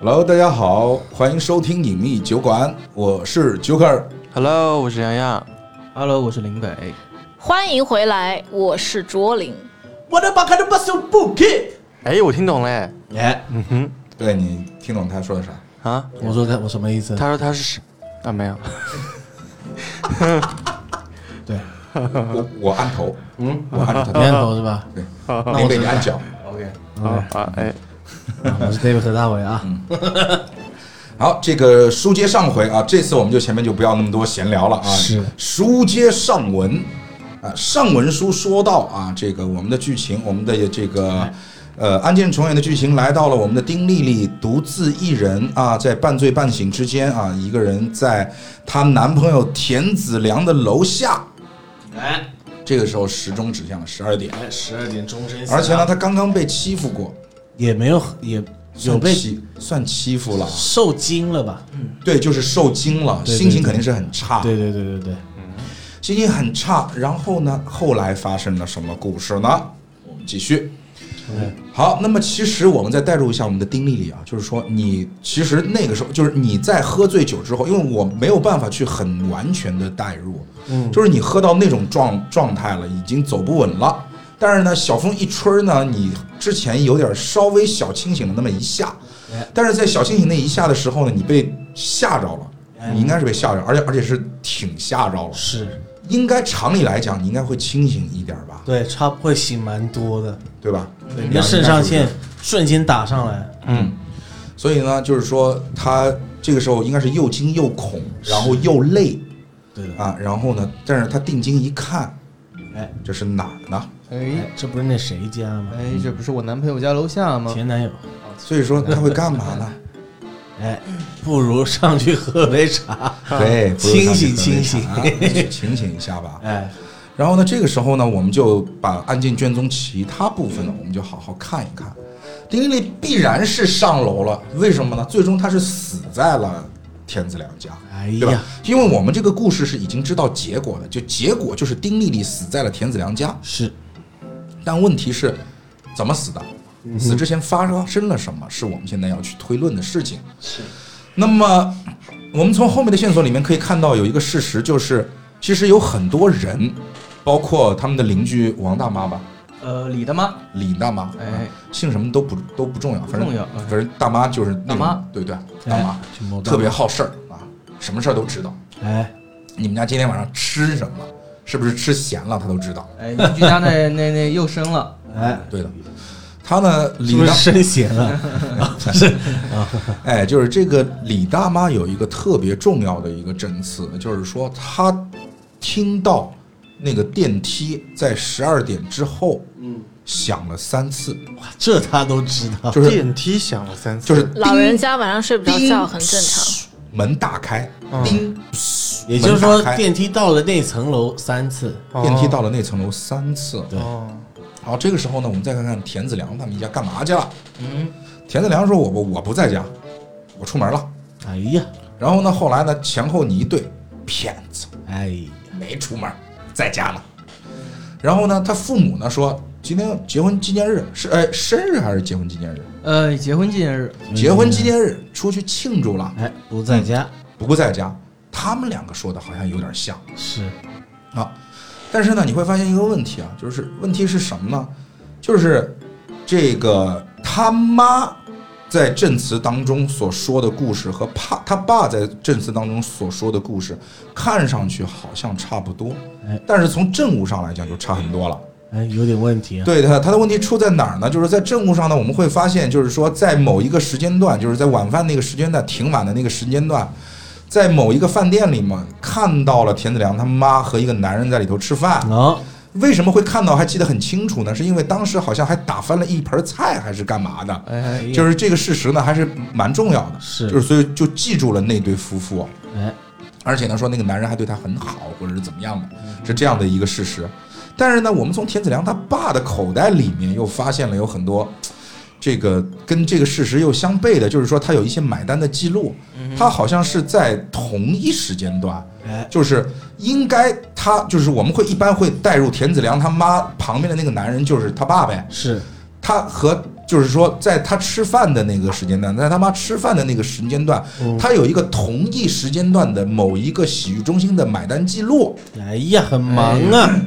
Hello，大家好，欢迎收听隐秘酒馆，我是 Joker。Hello，我是洋洋。Hello，我是林北。欢迎回来，我是卓林。我的妈看的不是不 k 哎，我听懂了哎。哎，嗯哼，对你听懂他说的啥？啊，我说他我什么意思？他说他是啊？没有。对，我我按头，嗯，我按头，你按头是吧？对，那林我知道北你按脚。OK，啊啊哎，啊我是 David 何大伟啊。好，这个书接上回啊，这次我们就前面就不要那么多闲聊了啊。是。书接上文啊，上文书说到啊，这个我们的剧情，我们的这个呃案件重演的剧情来到了我们的丁丽丽独自一人啊，在半醉半醒之间啊，一个人在她男朋友田子良的楼下。哎。这个时候时钟指向了十二点，哎，十二点钟声响，而且呢，她刚刚被欺负过，也没有也有算被欺算欺负了，受惊了吧？嗯对，就是受惊了，对对心情肯定是很差。对对对对对，心情很差。然后呢，后来发生了什么故事呢？我们继续。嗯好，那么其实我们再带入一下我们的丁丽丽啊，就是说你其实那个时候就是你在喝醉酒之后，因为我没有办法去很完全的带入，嗯，就是你喝到那种状状态了，已经走不稳了。但是呢，小风一吹呢，你之前有点稍微小清醒了那么一下哎，但是在小清醒那一下的时候呢，你被吓着了，哎。你应该是被吓着，而且而且是挺吓着了。是，应该常理来讲，你应该会清醒一点吧，对，差会醒蛮多的，对吧？对，你的肾上腺瞬间打上来，嗯，所以呢，就是说他这个时候应该是又惊又恐，然后又累。对的，啊，然后呢，但是他定睛一看，哎。这是哪儿呢？哎哎，这不是那谁家吗？哎，这不是我男朋友家楼下吗？前男友，所以说他会干嘛呢？哎，不如上去喝杯茶，对，清醒清醒清醒一下吧。哎，然后呢，这个时候呢，我们就把案件卷宗其他部分呢，我们就好好看一看。丁丽丽必然是上楼了，为什么呢？最终她是死在了田子良家，哎对吧呀，？因为我们这个故事是已经知道结果的，就结果就是丁丽丽死在了田子良家。是，但问题是，怎么死的？死之前发生了什么？是我们现在要去推论的事情。是。那么，我们从后面的线索里面可以看到有一个事实，就是其实有很多人，包括他们的邻居王大妈吧，呃，李大妈，李大妈，哎，姓什么都不都不重要，反正重要哎反正大妈就是大妈，对对，大妈特别好事儿啊，什么事儿都知道。哎，你们家今天晚上吃什么？是不是吃咸了？他都知道。哎，邻居家那那那又生了，哎，对的，他呢，李大生咸了？是，哎，就是这个李大妈有一个特别重要的一个证词，就是说她听到那个电梯在十二点之后嗯，响了三次，哇，这她都知道，就是电梯响了三次，就是老人家晚上睡不着觉很正常。门打开，嗯叮，也就是说电梯到了那层楼三次，哦。电梯到了那层楼三次。对。哦，好，这个时候呢，我们再看看田子良他们一家干嘛去了。嗯，田子良说：“我我我不在家，我出门了。哎呀，”然后呢，后来呢，前后你一对，骗子，哎呀，没出门，在家呢。然后呢，他父母呢说，今天结婚纪念日是哎生日还是结婚纪念日？呃，结婚纪念日，结婚纪念日。出去庆祝了，哎，不在家，不在家。他们两个说的好像有点像是，啊，但是呢，你会发现一个问题啊，就是问题是什么呢？就是这个他妈在证词当中所说的故事和爸他爸在证词当中所说的故事，看上去好像差不多哎，但是从证物上来讲就差很多了。哎，有点问题啊，对他，他的问题出在哪儿呢？就是在政务上呢，我们会发现，就是说在某一个时间段，就是在晚饭那个时间段，挺晚的那个时间段，在某一个饭店里嘛看到了田子良他妈和一个男人在里头吃饭。哦，为什么会看到还记得很清楚呢？是因为当时好像还打翻了一盆菜，还是干嘛的？哎，就是这个事实呢，还是蛮重要的。是就是所以就记住了那对夫妇。哎，而且呢，说那个男人还对她很好，或者是怎么样的，是这样的一个事实。但是呢，我们从田子良他爸的口袋里面又发现了有很多，这个跟这个事实又相悖的，就是说他有一些买单的记录，他好像是在同一时间段，哎，就是应该他就是我们会一般会带入田子良他妈旁边的那个男人就是他爸呗，是，他和就是说，在他吃饭的那个时间段，在他妈吃饭的那个时间段，他有一个同一时间段的某一个洗浴中心的买单记录，哎呀，很忙啊，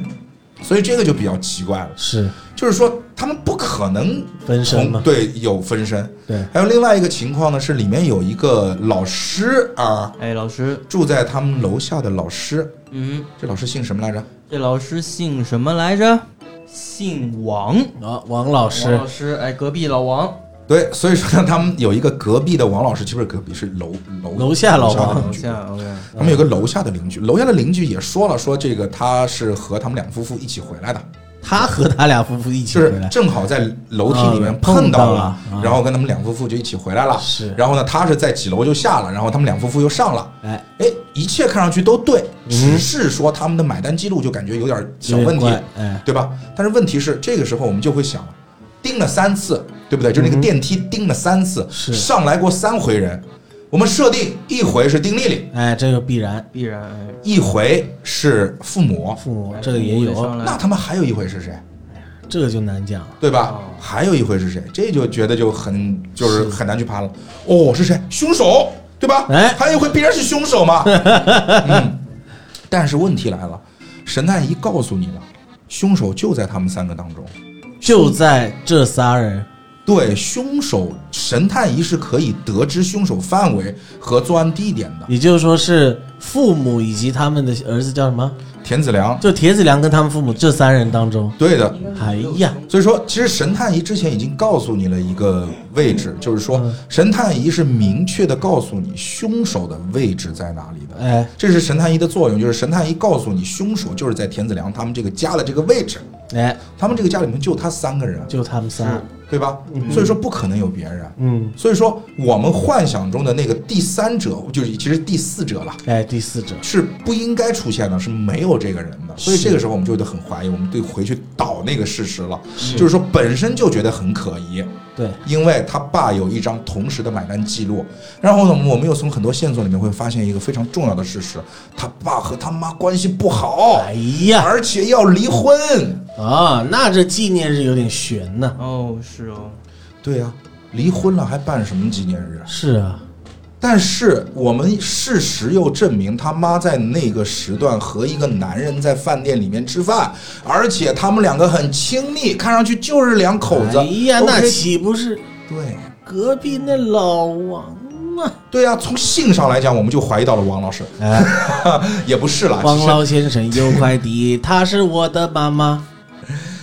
所以这个就比较奇怪了。是就是说，他们不可能分身嘛？对有分身。对，还有另外一个情况呢，是里面有一个老师啊，哎，老师，住在他们楼下的老师，嗯，这老师姓什么来着？这老师姓什么来着？姓王，啊，王老师王师老师，哎，隔壁老王，对，所以说呢，他们有一个隔壁的王老师，其实不是隔壁，是楼楼楼下老王的邻居。楼下，OK，他们有个楼下的邻居，楼下的邻居也说了，说这个他是和他们两夫妇一起回来的，他和他俩夫妇一起就是回来，正好在楼梯里面啊碰碰到了然后跟他们两夫妇就一起回来了。是然后呢，他是在几楼就下了，然后他们两夫妇又上了。哎，哎，一切看上去都对，嗯只是说他们的买单记录就感觉有点小问题对吧？但是问题是，这个时候我们就会想了，盯了三次，对不对？就那个电梯盯了三次，上来过三回人，我们设定一回是丁丽丽，哎，这个必然必然，哎，一回是父母，父母哎这个也有，那他们还有一回是谁？这个就难讲了。对吧哦？还有一回是谁？这就觉得就很就是很难去判了。哦，是谁？凶手，对吧？哎还有一回必然是凶手嘛。嗯，但是问题来了，神探一告诉你了，凶手就在他们三个当中。就在这仨人，对，凶手神探仪是可以得知凶手范围和作案地点的。也就是说是父母以及他们的儿子叫什么？田子良，就田子良跟他们父母这三人当中，对的。哎呀，所以说，其实神探仪之前已经告诉你了一个位置，就是说嗯神探仪是明确的告诉你凶手的位置在哪里的。哎这是神探仪的作用，就是神探仪告诉你凶手就是在田子良他们这个家的这个位置，哎，他们这个家里面就他三个人，就他们仨，对吧？所以说不可能有别人。嗯，所以说我们幻想中的那个第三者，就是其实第四者了。哎，第四者，是不应该出现的，是没有这个人的，所以这个时候我们就得很怀疑，我们得回去倒那个事实了，就是说本身就觉得很可疑，对，因为他爸有一张同时的买单记录，然后呢，我们又从很多线索里面会发现一个非常重要的事实，他爸和他妈关系不好哎，呀，而且要离婚。啊，那这纪念日有点悬呢。哦，是哦，对呀、离婚了还办什么纪念日啊？是啊，但是我们事实又证明，他妈在那个时段和一个男人在饭店里面吃饭，而且他们两个很亲密，看上去就是两口子。哎呀，那岂不是对隔壁那老王啊？对啊，从性上来讲，我们就怀疑到了王老师，哎，也不是啦，王老先生有快递，他是我的妈妈。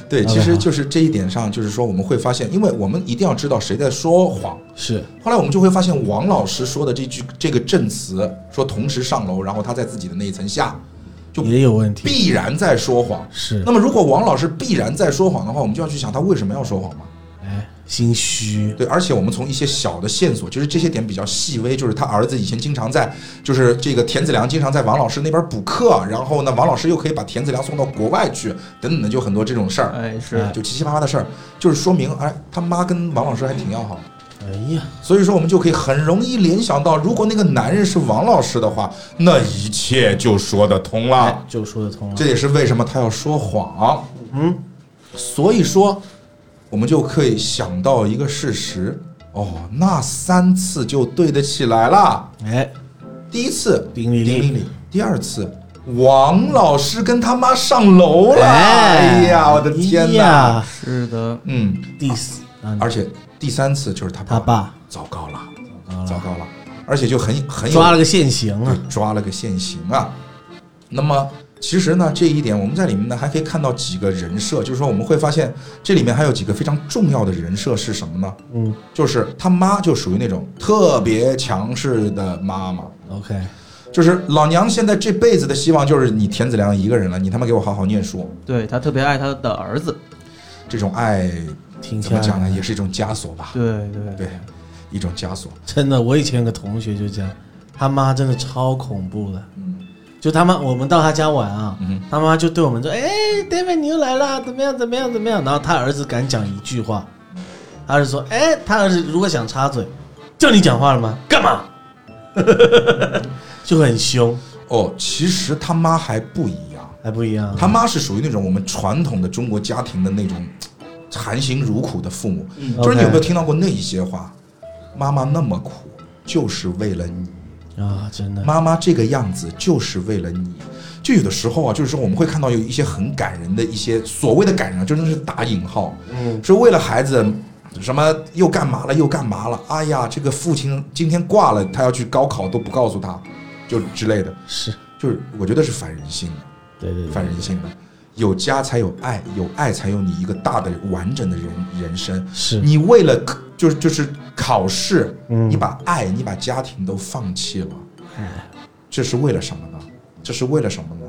对，其实就是这一点上，就是说我们会发现，因为我们一定要知道谁在说谎。是，后来我们就会发现，王老师说的这句这个证词，说同时上楼，然后他在自己的那一层下，就也有问题。必然在说谎。是那，么，如果王老师必然在说谎的话，我们就要去想他为什么要说谎嘛？哎，心虚。对，而且我们从一些小的线索，就是这些点比较细微，就是他儿子以前经常在，就是这个田子良经常在王老师那边补课，然后呢，王老师又可以把田子良送到国外去，等等的，就很多这种事儿，哎，是，就七七八八的事儿，就是说明，哎，他妈跟王老师还挺要好的。哎呀，所以说，我们就可以很容易联想到，如果那个男人是王老师的话，那一切就说得通了。哎，就说得通了。这也是为什么他要说谎。嗯，所以说，我们就可以想到一个事实，哦，那三次就对得起来了。哎，第一次丁丽丽丁丽丽，第二次王老师跟他妈上楼了。哎。呀，我的天哪！是的，嗯，第四，啊而且第三次就是他他爸。糟糕了，糟糟糕了，而且就很很有抓了个现行啊。抓了个现行啊。那么其实呢，这一点我们在里面呢还可以看到几个人设，就是说我们会发现这里面还有几个非常重要的人设是什么呢？嗯就是他妈就属于那种特别强势的妈妈，，OK，就是老娘现在这辈子的希望就是你田子良一个人了，你他妈给我好好念书。对他特别爱他的儿子，这种爱听怎么讲呢？也是一种枷锁吧？对对对，一种枷锁。真的，我以前有个同学就这样，他妈真的超恐怖的。就他妈，我们到他家玩啊，嗯他妈就对我们说：“哎，David 你又来了，怎么样？怎么样？怎么样？”然后他儿子敢讲一句话，他是说：“哎，他儿子如果想插嘴，叫你讲话了吗？干嘛？” 就很凶，哦，其实他妈还不一样。还不一样。他妈是属于那种我们传统的中国家庭的那种 含辛茹苦的父母，嗯就是你有没有听到过那一些话？妈妈那么苦，就是为了你。啊，真的，妈妈这个样子就是为了你。就有的时候啊，就是说我们会看到有一些很感人的一些所谓的感人啊，就真的是打引号，嗯，说为了孩子什么又干嘛了又干嘛了，哎呀，这个父亲今天挂了，他要去高考都不告诉他，就之类的，是。就是我觉得是反人性的，对对对，反人性的。有家才有爱，有爱才有你一个大的完整的人人生。是。你为了就是就是考试，嗯你把爱，你把家庭都放弃了，这是为了什么呢？这是为了什么呢？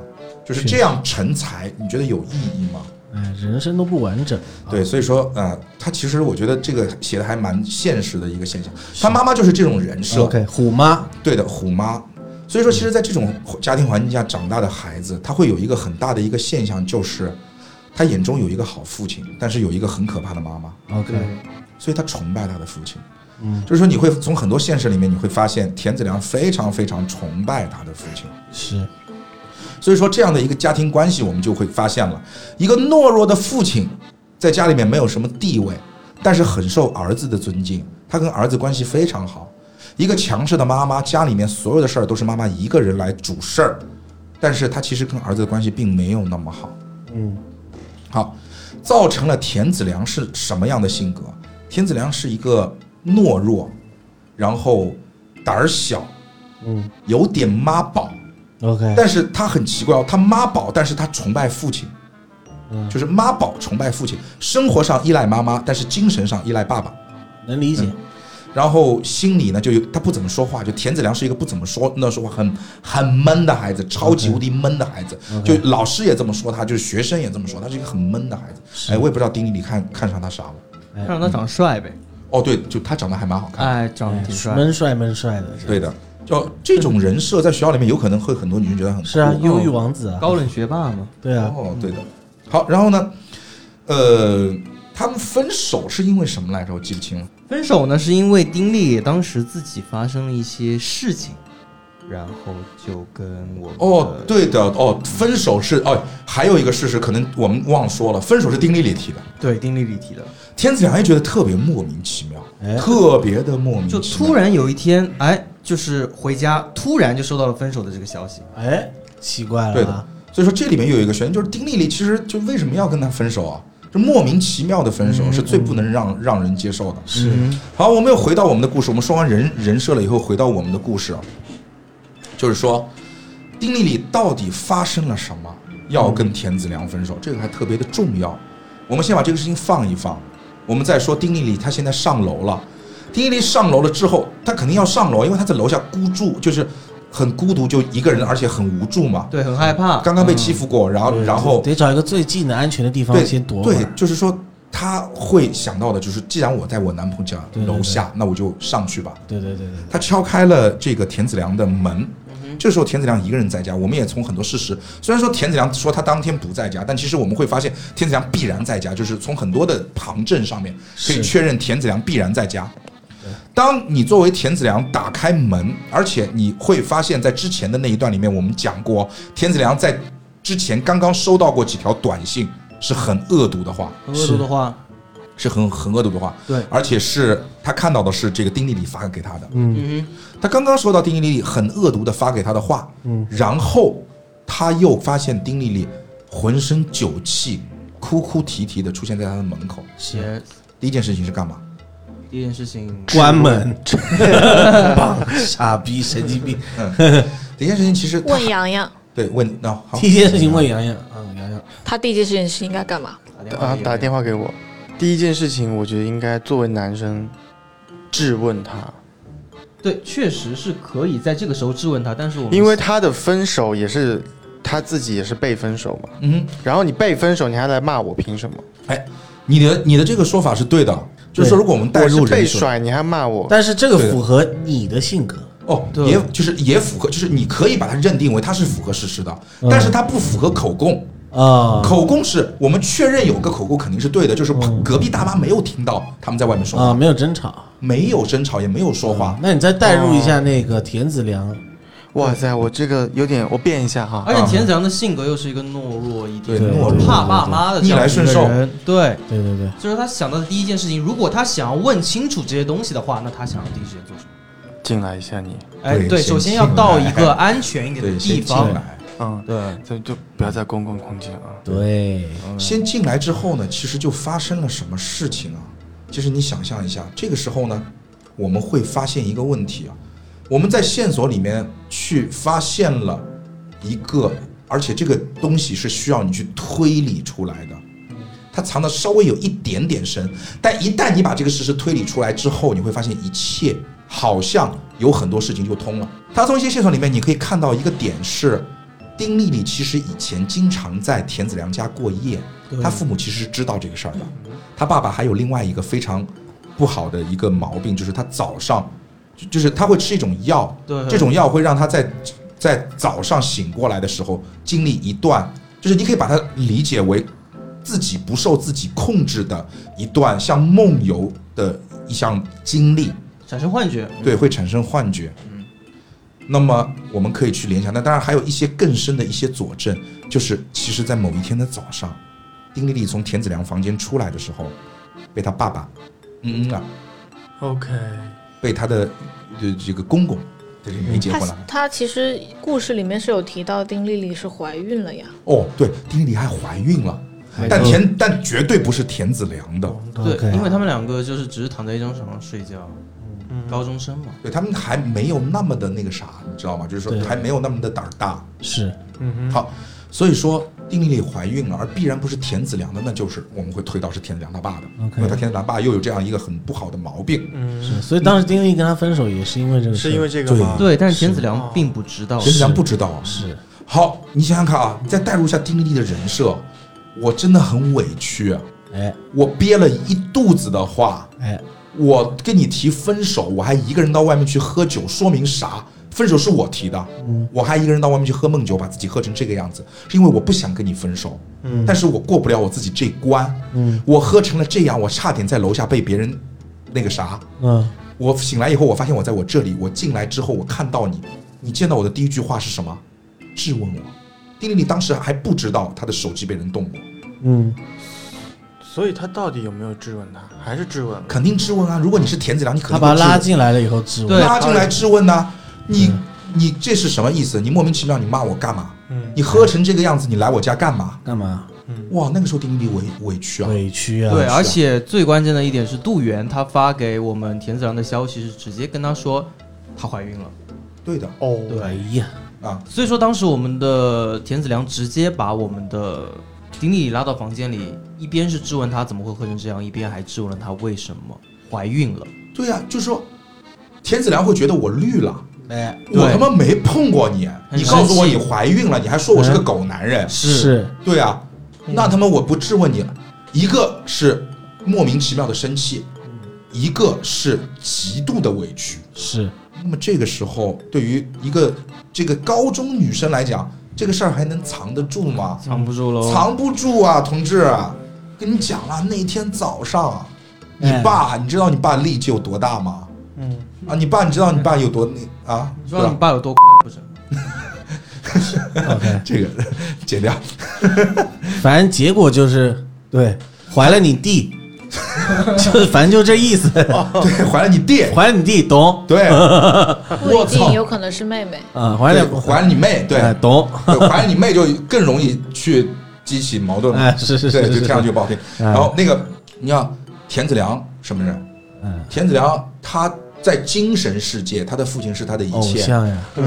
就是这样成才，你觉得有意义吗？哎，人生都不完整，对，所以说，呃，他其实我觉得这个写的还蛮现实的一个现象。他妈妈就是这种人设，OK，虎妈，对的，虎妈。所以说，其实，在这种家庭环境下长大的孩子，他会有一个很大的一个现象，就是他眼中有一个好父亲，但是有一个很可怕的妈妈，OK，所以他崇拜他的父亲。嗯，就是说，你会从很多现实里面，你会发现田子良非常非常崇拜他的父亲。是所以说，这样的一个家庭关系，我们就会发现了一个懦弱的父亲，在家里面没有什么地位，但是很受儿子的尊敬，他跟儿子关系非常好。一个强势的妈妈，家里面所有的事儿都是妈妈一个人来主事儿，但是他其实跟儿子的关系并没有那么好。嗯好，造成了田子良是什么样的性格？田子良是一个懦弱，然后胆儿小，嗯有点妈宝。，OK，但是他很奇怪哦，他妈宝，但是他崇拜父亲，嗯就是妈宝崇拜父亲，生活上依赖妈妈，但是精神上依赖爸爸。能理解，然后心里呢，就有他不怎么说话，就田子良是一个不怎么说那说话很很闷的孩子，超级无敌闷的孩子。就老师也这么说他，就是学生也这么说，他是一个很闷的孩子。哎，我也不知道丁丽丽看看上他啥了。哎让他长帅呗。哦，对，就他长得还蛮好看的。哎，长得哎挺帅。闷帅闷帅的，对的，就这种人设在学校里面有可能会很多女生觉得很是啊，忧郁王子啊，高冷学霸嘛。对啊，哦，对的。好，然后呢，呃，他们分手是因为什么来着？我记不清了。分手呢，是因为丁力当时自己发生了一些事情，然后就跟我们哦，的对的，哦，分手是哦，还有一个事实可能我们忘说了，分手是丁丽丽提的，对丁力里提的，天子良也觉得特别莫名其妙，哎特别的莫名其就。突然有一天，哎，就是回家，突然就收到了分手的这个消息。哎，奇怪了，对的，所以说这里面有一个悬念，就是丁丽丽其实就为什么要跟他分手啊？就莫名其妙的分手是最不能让让人接受的。是嗯好，我们又回到我们的故事。我们说完人人设了以后，回到我们的故事啊，就是说，丁丽丽到底发生了什么，要跟田子良分手？这个还特别的重要。我们先把这个事情放一放，我们再说丁丽丽她现在上楼了。丁丽丽上楼了之后，她肯定要上楼，因为她在楼下孤注，就是很孤独，就一个人，而且很无助嘛。对，很害怕。刚刚被欺负过，然后然后得找一个最近的安全的地方对先躲会对，就是说她会想到的就是，既然我在我男朋友家对对对楼下，那我就上去吧。对对对对，他敲开了这个田子良的门。这时候田子良一个人在家，我们也从很多事实，虽然说田子良说他当天不在家，但其实我们会发现田子良必然在家，就是从很多的旁证上面可以确认田子良必然在家。当你作为田子良打开门，而且你会发现在之前的那一段里面，我们讲过，田子良在之前刚刚收到过几条短信，是很恶毒的话，恶毒的话，是很很恶毒的话，对而且是他看到的是这个丁丽丽发给他的，嗯嗯他刚刚收到丁丽丽很恶毒的发给他的话，嗯然后他又发现丁丽丽浑身酒气，哭哭啼啼的出现在他的门口。先，第一件事情是干嘛？第一件事情，关门，棒，傻逼，神经病。嗯第一件事情其实问洋洋，对问那、好第一件事情问洋洋，嗯，洋洋，他第一件事情是应该干嘛？啊，打电话给我。第一件事情，我觉得应该作为男生质问他，对，确实是可以在这个时候质问他，但是我们因为他的分手也是他自己也是被分手嘛。嗯然后你被分手，你还来骂我，凭什么？哼，哎，你的你的这个说法是对的，就是说如果我们带入被甩，你还骂我，但是这个符合你的性格，哦，对。也就是也符合，就是你可以把它认定为它是符合事实的，嗯。但是它不符合口供。啊，口供是我们确认有个口供肯定是对的，就是嗯。隔壁大妈没有听到他们在外面说话，啊，没有争吵。没有争吵，也没有说话。那你再代入一下那个田子良，哇塞，我这个有点，我变一下哈。而且田子良的性格又是一个懦弱一点，对懦弱怕爸妈的逆来顺受。对，对对对，就是他想到的第一件事情，如果他想要问清楚这些东西的话，那他想要第一时间做什么？进来一下你，哎，对，首先要到一个安全一点的，地方。来。嗯，对，就就不要在公共空间啊。对，先进来之后呢，其实就发生了什么事情啊？其实你想象一下，这个时候呢，我们会发现一个问题啊，我们在线索里面去发现了一个，而且这个东西是需要你去推理出来的，它藏的稍微有一点点深，但一旦你把这个事实推理出来之后，你会发现一切好像有很多事情就通了。它从一些线索里面，你可以看到一个点是。丁丽丽其实以前经常在田子良家过夜，对他父母其实是知道这个事儿的。他爸爸还有另外一个非常不好的一个毛病，就是他早上就就是他会吃一种药，这种药会让他在在早上醒过来的时候经历一段，就是你可以把它理解为自己不受自己控制的一段像梦游的一项经历，产生幻觉。对，会产生幻觉。那么我们可以去联想，那当然还有一些更深的一些佐证，就是其实，在某一天的早上，丁丽丽从田子良房间出来的时候，被他爸爸，嗯。嗯啊，OK，被他的呃这个公公，没结婚了。他其实故事里面是有提到丁丽丽是怀孕了呀。哦，对，丁丽丽还怀孕了，但田但绝对不是田子良的，对因为他们两个就是只是躺在一张床上睡觉，高中生嘛。对他们还没有那么的那个啥，你知道吗？就是说还没有那么的胆儿大。是嗯哼，好，所以说丁丽丽怀孕了，而必然不是田子良的，那就是我们会推到是田子良他爸的 OK 因为他田子良爸又有这样一个很不好的毛病。嗯，是，所以当时丁丽跟他分手也是因为这个事，是因为这个吗？对，但是田子良并不知道。田子良不知道。是好，你想想看啊，你再代入一下丁丽丽的人设，我真的很委屈，啊哎我憋了一肚子的话，哎我跟你提分手，我还一个人到外面去喝酒，说明啥？分手是我提的，我还一个人到外面去喝闷酒，把自己喝成这个样子，是因为我不想跟你分手，嗯。但是我过不了我自己这关，嗯。我喝成了这样，我差点在楼下被别人那个啥，嗯。我醒来以后，我发现我在我这里，我进来之后，我看到你，你见到我的第一句话是什么？质问我。丁丽丽当时还不知道他的手机被人动过，嗯所以他到底有没有质问他？还是质问？肯定质问啊。如果你是田子良，你肯他把他定会质问拉进来了以后质问，对拉进来质问呐、你你这是什么意思？你莫名其妙，你骂我干嘛？嗯你喝成这个样子，你来我家干嘛？干嘛？嗯哇，那个时候丁丽丽委委屈啊，委屈啊！对，而且最关键的一点是，杜源他发给我们田子良的消息是直接跟他说她怀孕了。对的哦，对呀，啊，所以说当时我们的田子良直接把我们的丁丽丽拉到房间里，一边是质问她怎么会喝成这样，一边还质问了她为什么怀孕了。对呀、就是说田子良会觉得我绿了。哎我他妈没碰过你，你告诉我你怀孕了，你还说我是个狗男人，是。对啊，那他妈我不质问你了，一个是莫名其妙的生气，一个是极度的委屈。是。那么这个时候，对于一个这个高中女生来讲，这个事儿还能藏得住吗？藏不住喽，藏不住啊，同志！跟你讲了，那天早上，你哎爸，你知道你爸力气有多大吗？嗯，啊，你爸，你知道你爸有多那啊？你知道你？爸有多 不是？OK，这个剪掉。反正结果就是对怀了你弟，就是反正就这意思，对，怀了你弟，怀了你弟，懂？对，我操，有可能是妹妹。啊，怀对了怀了你妹，对，哎懂？对怀了你妹就更容易去激起矛盾嘛。哎，是是对，是，就是听上去不好听。哎然后那个，你像田子良什么人？嗯，田子良他在精神世界，他的父亲是他的一偶切。像呀，对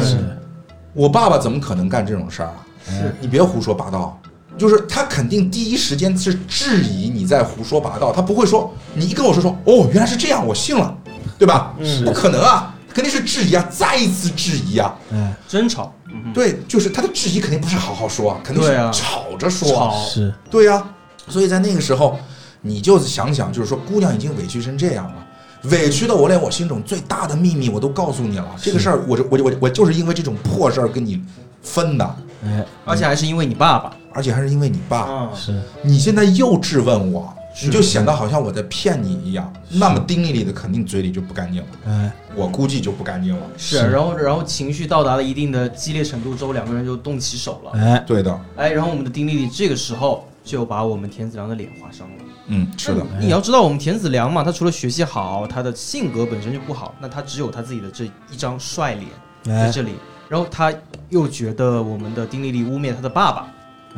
我爸爸怎么可能干这种事儿啊？是你别胡说八道。就是他肯定第一时间是质疑你在胡说八道，他不会说你一跟我说说哦原来是这样，我信了，对吧？嗯不可能啊，肯定是质疑啊，再一次质疑啊。哎争吵，嗯对，就是他的质疑肯定不是好好说啊，肯定是吵着说啊。是对呀、所以在那个时候，你就想想，就是说，姑娘已经委屈成这样了，委屈的我连我心中最大的秘密我都告诉你了。这个事儿，我就我就我我就是因为这种破事儿跟你分的，哎而且还是因为你爸爸。而且还是因为你爸。嗯，是你现在又质问我，你就显得好像我在骗你一样。那么丁丽丽的肯定嘴里就不干净了，哎，我估计就不干净了。是，然后然后情绪到达了一定的激烈程度之后，两个人就动起手了。哎，对的，哎，然后我们的丁丽丽这个时候就把我们田子良的脸划伤了。嗯，是的，你要知道，我们田子良嘛，他除了学习好，他的性格本身就不好，那他只有他自己的这一张帅脸在哎，这里。然后他又觉得我们的丁丽丽污蔑他的爸爸，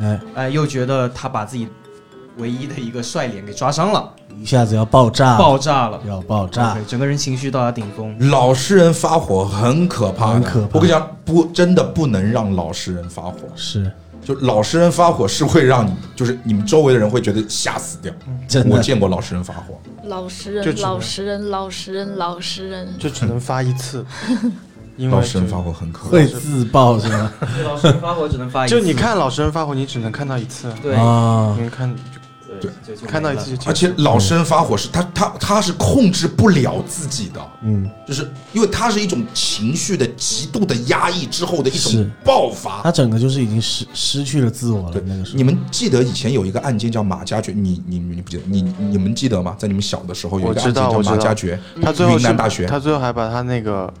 哎，哎，又觉得他把自己唯一的一个帅脸给抓伤了，一下子要爆炸，爆炸了，要爆炸。整个人情绪到达顶峰。老实人发火很可怕的，很可怕。我跟你讲，不，真的不能让老实人发火。是。就老实人发火是会让你，就是你们周围的人会觉得吓死掉。真的。我见过老实人发火，老实人，就只能老实人，老实人，老实人。就只能发一次，因为就老实人发火很可怕。会自爆是吗？对老师发火只能发一次，就你看老实人发火，你只能看到一次，对啊因，为看对，就就看到一次就而且老实人发火是他他他是控制不了自己的，嗯，就是因为他是一种情绪的极度的压抑之后的一种是爆发。他整个就是已经失失去了自我了对，那个时候你。们记得以前有一个案件叫马加爵，你你你不记得？你你们记得吗？在你们小的时候有一个案件叫马加爵，他最后是云南大学他最后还把他那个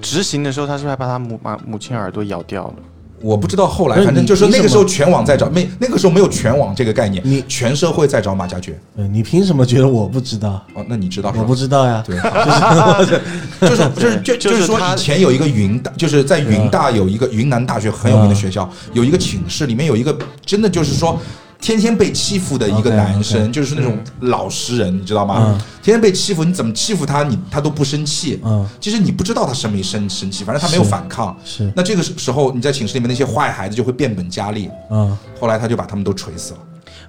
执行的时候，他是不是还把他母妈母亲耳朵咬掉了？我不知道后来，反正就是那个时候全网在找，没那个时候没有全网这个概念，你全社会在找马加爵。对你凭什么觉得我不知道？哦，那你知道？我不知道呀。对，就是就是就就是说，他以前有一个云大，就是在云大有一个云南大学很有名的学校，有一个寝室里面有一个真的就是说。天天被欺负的一个男生就是那种老实人，你知道吗？嗯天天被欺负，你怎么欺负他，你他都不生气。嗯，其实你不知道他生没生生气，反正他没有反抗。是，那这个时候你在寝室里面那些坏孩子就会变本加厉。嗯，后来他就把他们都锤死了，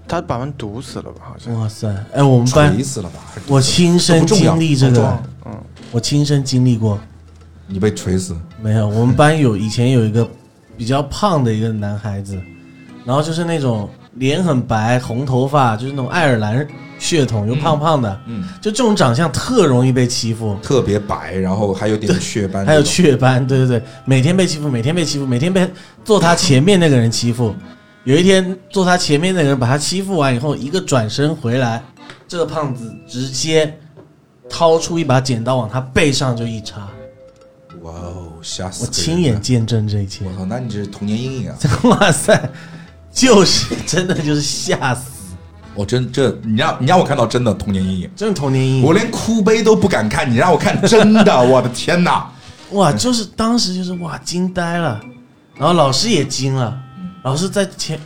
他把人毒死了吧？好像。哇塞，哎，我们班锤死了吧？我亲身经历这个嗯，我亲身经历过。你被锤死，没有，我们班有以前有一个比较胖的一个男孩子，然后就是那种脸很白，红头发，就是那种爱尔兰血统，又胖胖的，嗯，就这种长相特容易被欺负。特别白，然后还有点雀斑，还有雀斑，对对对，每天被欺负，每天被欺负，每天被坐他前面那个人欺负。有一天坐他前面那个人把他欺负完以后，一个转身回来，这个胖子直接掏出一把剪刀往他背上就一插。哇哦，吓死！我亲眼，见证这一切我，操，那你这是童年阴影啊！哇塞，就是真的就是吓死，我真这，你让你让我看到真的童年阴影，真的童年阴影。我连哭悲都不敢看，你让我看真的，我的天哪！哇，就是当时就是哇惊呆了，然后老师也惊了，老师在前，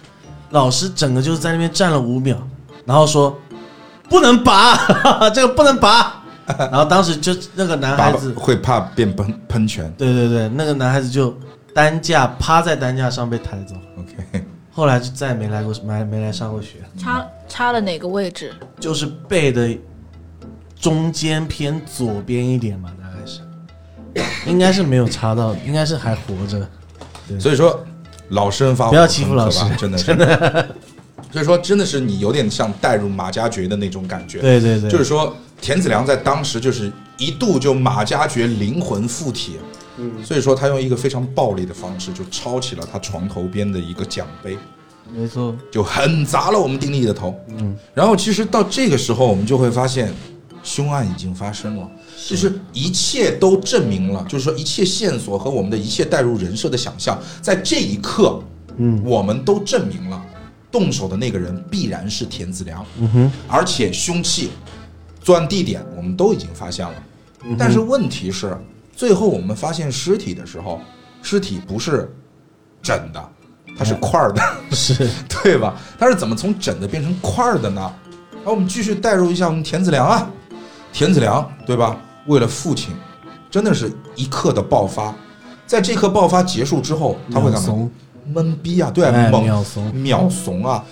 老师整个就是在那边站了五秒，然后说不能拔哈哈，这个不能拔。然后当时就那个男孩子，会怕变喷喷泉。对对对，那个男孩子就担架趴在担架上被抬走，OK，后来就再也没来过，没没来上过学，插插了哪个位置？就是背的中间偏左边一点吧，大概是，应该是没有插到，应该是还活着。所以说老实人发火不要欺负老实人怕真的是。所以说，真的是你有点像带入马加爵的那种感觉。对对对，就是说，田子良在当时就是一度就马加爵灵魂附体，嗯，所以说他用一个非常暴力的方式就抄起了他床头边的一个奖杯，没错，就狠砸了我们丁力的头，嗯，然后其实到这个时候，我们就会发现，凶案已经发生了，就是一切都证明了，就是说一切线索和我们的一切带入人设的想象，在这一刻，嗯。我们都证明了，动手的那个人必然是田子良，嗯哼，而且凶器、作案地点我们都已经发现了，嗯但是问题是，最后我们发现尸体的时候，尸体不是整的，它是块儿的，是 对吧？它是怎么从整的变成块儿的呢？好我们继续带入一下我们田子良啊，田子良对吧？为了父亲，真的是一刻的爆发，在这刻爆发结束之后，他会干嘛？懵逼啊，对秒怂，秒怂啊！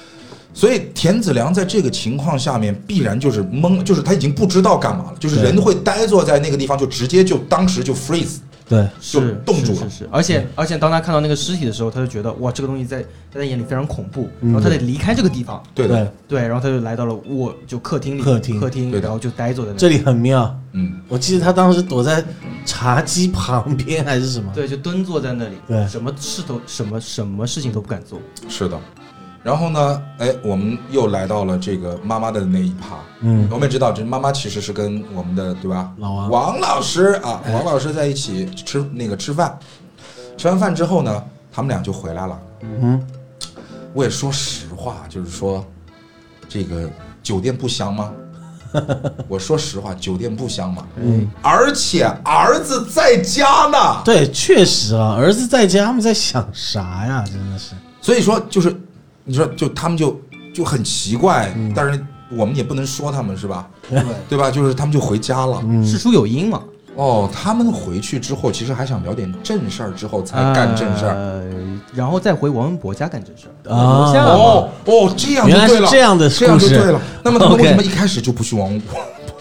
所以田子良在这个情况下面，必然就是懵，就是他已经不知道干嘛了，就是人会呆坐在那个地方，就直接就当时就 freeze，对，就是冻住了。是是是，而且而且当他看到那个尸体的时候，他就觉得哇，这个东西在在他眼里非常恐怖，然后他得离开这个地方，对的，对，对，然后他就来到了卧就客厅里，客厅。客厅，对然后就呆坐在那里，这里很妙。嗯，我记得他当时躲在茶几旁边还是什么？对，就蹲坐在那里，对。什么事都什么什么事情都不敢做，是的。然后呢，哎，我们又来到了这个妈妈的那一趴。嗯，我们也知道，这妈妈其实是跟我们的对吧，老王王老师啊，王老师在一起吃那个吃饭。吃完饭之后呢，他们俩就回来了。嗯，我也说实话，就是说，这个酒店不香吗？我说实话，酒店不香嘛？嗯，而且儿子在家呢。对，确实啊，儿子在家，他们在想啥呀？真的是，所以说就是，你说就他们就就很奇怪，但是我们也不能说他们是吧？对 吧？就是他们就回家了。嗯事出有因嘛，哦，他们回去之后，其实还想聊点正事儿，之后才干正事儿。呃，然后再回王文博家干正事儿。哦哦，这样就对了，是这样的这样就对了。那么他们为什么一开始就不去王王家？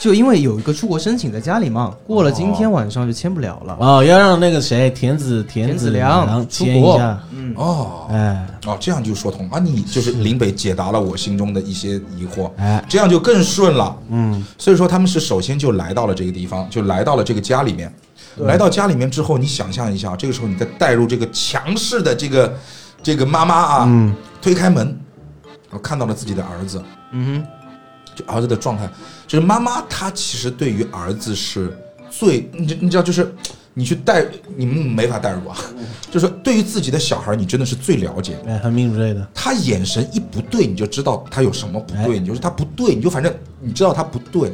就因为有一个出国申请在家里嘛，过了今天晚上就签不了了。哦，要让那个谁田子田田子子良出国签一下，嗯，哦哎。哦，这样就说通啊！你就是林北解答了我心中的一些疑惑，哎，这样就更顺了。嗯。所以说他们是首先就来到了这个地方，就来到了这个家里面。来到家里面之后，你想象一下，这个时候你再带入这个强势的这个这个妈妈啊，嗯。推开门，我看到了自己的儿子，嗯就儿子的状态，就是妈妈她其实对于儿子是最，你你知道，就是你去带你们没法带入啊，就是对于自己的小孩，你真的是最了解的。哎，很敏锐的，他眼神一不对，你就知道他有什么不对，哎你就是他不对，你就反正你知道他不对，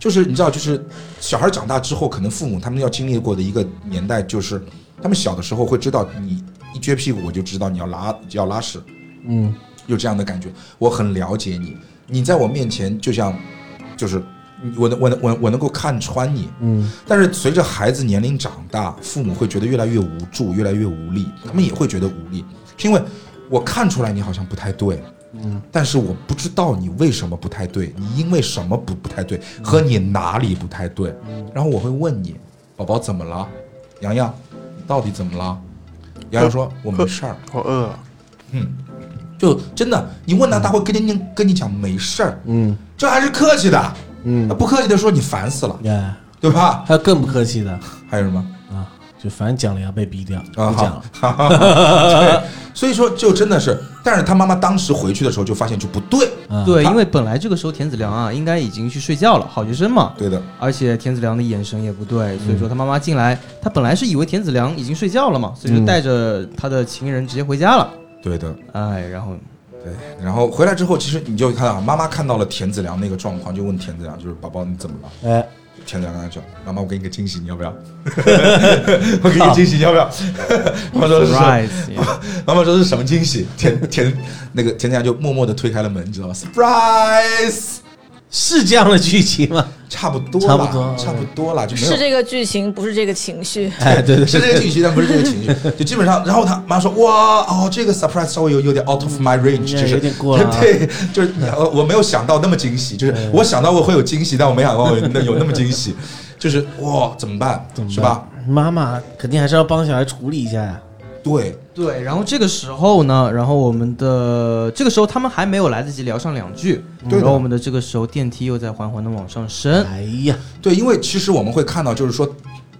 就是你知道，就是小孩长大之后，可能父母他们要经历过的一个年代，就是他们小的时候会知道你一撅屁股，我就知道你要拉要拉屎，嗯。有这样的感觉，我很了解你，你在我面前就像就是我能我能我我能够看穿你，嗯。但是随着孩子年龄长大，父母会觉得越来越无助，越来越无力，他们也会觉得无力，是因为我看出来你好像不太对，嗯，但是我不知道你为什么不太对，你因为什么不不太对，和你哪里不太对，然后我会问你，宝宝怎么了？洋洋，你到底怎么了？洋洋说我没事儿，我饿了，就真的，你问他，他会跟你跟你讲没事儿，嗯。这还是客气的，嗯，不客气的说你烦死了，哎，对吧？还有更不客气的。还有什么？啊，就反正讲了要被逼掉，啊，不讲了，所以说就真的是，但是他妈妈当时回去的时候就发现就不对，啊。对，他因为本来这个时候田子良啊，应该已经去睡觉了，好学生嘛。对的，而且田子良的眼神也不对，所以说他妈妈进来，他本来是以为田子良已经睡觉了嘛，所以就嗯。带着他的情人直接回家了。对的，哎，然后对。然后回来之后，其实你就看到妈妈看到了田子良那个状况，就问田子良，就是宝宝你怎么了？哎，田子良跟他讲，妈妈我给你个惊喜，你要不要？我给你个惊喜，你要不要？妈妈说是？surprise，妈妈说是什么惊喜？田田那个田子良就默默的推开了门，你知道吗？surprise，是这样的剧情吗？差不多了，差不多差不多了，就没有是这个剧情，不是这个情绪。哎，对对是这个剧情，但不是这个情绪，就基本上，然后他妈说哇哦，这个 surprise 稍微有有点 out of my range，嗯就是有点过了啊 对，就是呃我没有想到那么惊喜，就是我想到我会有惊喜，但我没想到有那有那么惊喜，就是哇怎么办怎么办是吧？？妈妈肯定还是要帮小孩处理一下呀。对，对，然后这个时候呢，然后我们的这个时候他们还没有来得及聊上两句，对然后我们的这个时候电梯又在缓缓的往上升，哎呀，对，因为其实我们会看到，就是说，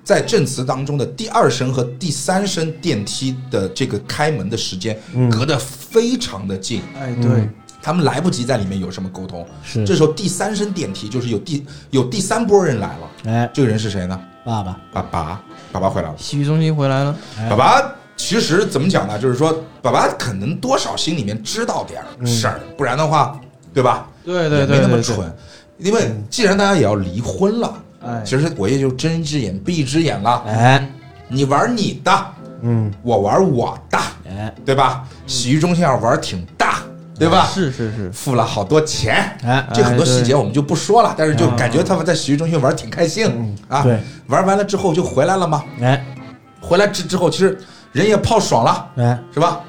在证词当中的第二声和第三声电梯的这个开门的时间嗯隔得非常的近，哎，嗯。对，他们来不及在里面有什么沟通。是。这时候第三声电梯就是有第有第三波人来了，哎，这个人是谁呢？爸爸，爸爸，爸爸回来了。洗浴中心回来了，哎爸爸其实怎么讲呢？就是说，爸爸可能多少心里面知道点儿事儿，不然的话，对吧？对对没那么蠢。因为既然大家也要离婚了，哎，其实我也就睁一只眼闭一只眼了。哎，你玩你的，嗯，我玩我的，哎，对吧？洗浴中心要玩挺大，对吧？是是是，付了好多钱，哎，这很多细节我们就不说了，但是就感觉他们在洗浴中心玩挺开心啊。对，玩完了之后就回来了嘛。哎，回来之之后，其实人也泡爽了，哎，是吧？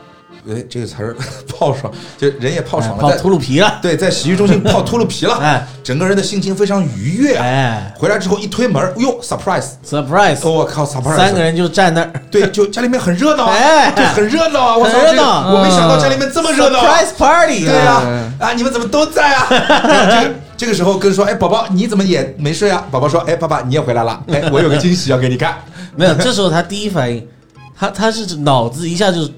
哎，这个词儿 泡爽，就人也泡爽了，哎泡在秃噜皮了，对，在洗浴中心泡秃噜皮了，哎，整个人的心情非常愉悦。哎回来之后一推门，哟，surprise！，surprise，哦，我靠，surprise！三个人就站那儿，对，就家里面很热闹啊，哎对，很热闹啊！我操，这个很热闹我没想到家里面这么热闹啊。，surprise party，对呀、嗯啊，你们怎么都在啊？这个这个时候跟说，哎，宝宝你怎么也没睡啊？宝宝说，哎，爸爸你也回来了，哎，我有个惊喜要给你看。没有，这时候他第一反应，他他是脑子一下就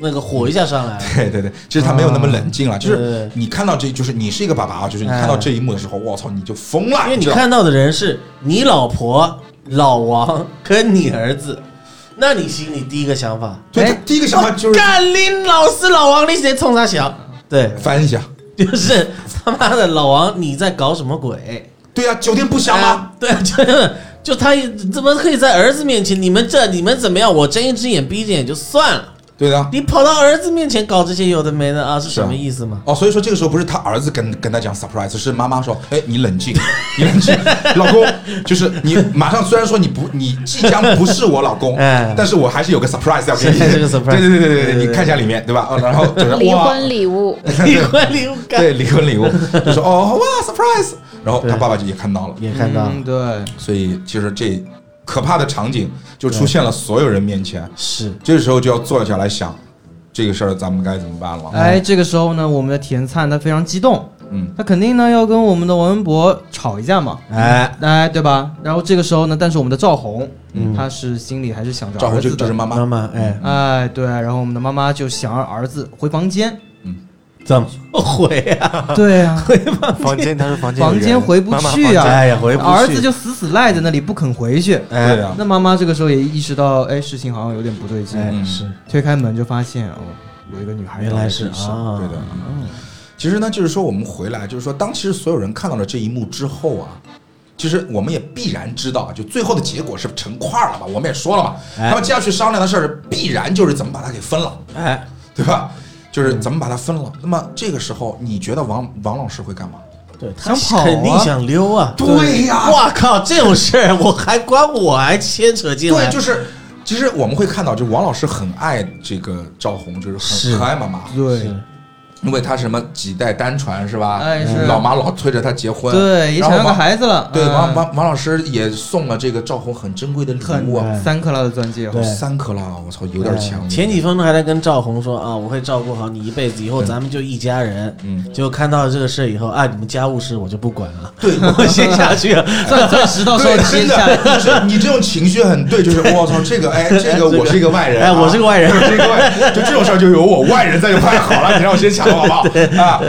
那个火一下上来了。对 对对，其实他没有那么冷静了，就是你看到这就是你是一个爸爸啊，就是你看到这一幕的时候，我操，你就疯了，因为你看到的人是你老婆、老王跟你儿子，那你心里第一个想法，对，他第一个想法就是干林老师老王，你谁冲他想？对，翻一下，就是他妈的老王，你在搞什么鬼？对呀，酒店不香吗？啊？对啊，就就他怎么可以在儿子面前？你们这你们怎么样？我睁一只眼闭一只眼就算了。对的，你跑到儿子面前搞这些有的没的啊，是什么意思吗？哦，所以说这个时候不是他儿子跟跟他讲 surprise，是妈妈说，哎，你冷静，你冷静，老公，就是你马上虽然说你不，你即将不是我老公，哎、但是我还是有个 surprise 要给你，这个 surprise，对对对对对，你看一下里面，对吧？哦、然后就是离婚礼物，离婚礼物，对，离婚礼物，就说哦哇 surprise，然后他爸爸就也看到了，也看到嗯，对，所以其实这可怕的场景就出现了所有人面前，是。这个时候就要坐下来想，这个事儿咱们该怎么办了？哎，这个时候呢，我们的田灿他非常激动，嗯，他肯定呢要跟我们的王文博吵一架嘛，哎，哎，对吧？然后这个时候呢，但是我们的赵红，嗯。他是心里还是想着赵红儿子的，就就是妈妈。妈，妈哎，哎，对，然后我们的妈妈就想让儿子回房间，怎么回啊？对啊，房间。他说房间房间回不去啊。哎呀，回不去，儿子就死死赖在那里不肯回去。对哎呀，那妈妈这个时候也意识到，哎，事情好像有点不对劲，是，推开门就发现哦，有一个女孩原来是啊，对的。嗯其实呢，就是说我们回来，就是说，当其实所有人看到了这一幕之后啊，其实我们也必然知道，就最后的结果是成块儿了吧。我们也说了嘛，哎。他们接下去商量的事儿，必然就是怎么把它给分了，哎，对吧？就是咱们把它分了。那么这个时候，你觉得王王老师会干嘛？对他想跑啊。肯定想溜啊，对呀。哇靠，这种事儿我还关我还牵扯进来，对，就是其实我们会看到，就王老师很爱这个赵红，就是是。很可爱妈妈，对。是因为他什么几代单传是吧？哎是老妈老催着他结婚，对，也想要个然后王孩子了，对，嗯王王王老师也送了这个赵红很珍贵的礼物三克拉的钻戒，对三克拉，我操，有点强。前几分钟还在跟赵红说啊，我会照顾好你一辈子，以后咱们就一家人。嗯，结果看到这个事儿以后啊，你们家务事我就不管了，对，我先下去了。钻钻石到时候对，接真下来。的，就是你这种情绪很对，就是我操，这个哎，这个我是一个外人啊，哎我是个外人我是一个外人，就这种事儿就有我外人在就太好了，你让我先抢好不好 啊？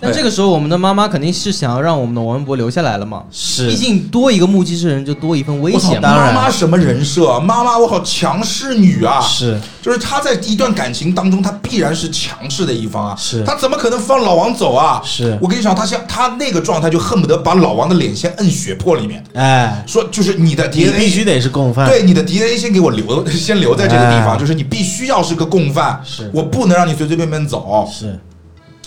但这个时候，我们的妈妈肯定是想要让我们的王文博留下来了嘛，是毕竟多一个目击证人就多一份危，险嘛。当然妈妈什么人设？妈妈，我好强势女啊！是就是她在一段感情当中，她必然是强势的一方啊！是她怎么可能放老王走啊？是我跟你讲，她像她那个状态，就恨不得把老王的脸先摁血泊里面，哎，说就是你的你 DNA 必须得是共犯。对你的 DNA 先给我留，先留在这个地方，哎就是你必须要是个共犯，是我不能让你随随便便走。是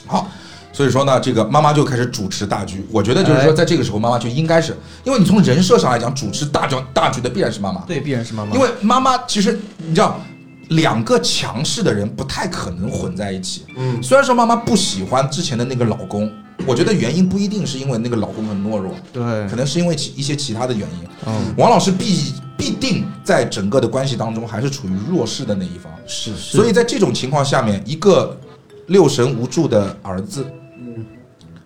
好，所以说呢，这个妈妈就开始主持大局。我觉得就是说，哎在这个时候，妈妈就应该是，因为你从人设上来讲，主持大局大局的必然是妈妈，对，必然是妈妈。因为妈妈其实你知道。两个强势的人不太可能混在一起。嗯虽然说妈妈不喜欢之前的那个老公，我觉得原因不一定是因为那个老公很懦弱，对可，能是因为其一些其他的原因。嗯，王老师必必定在整个的关系当中还是处于弱势的那一方，是是，所以在这种情况下面，一个六神无主的儿子，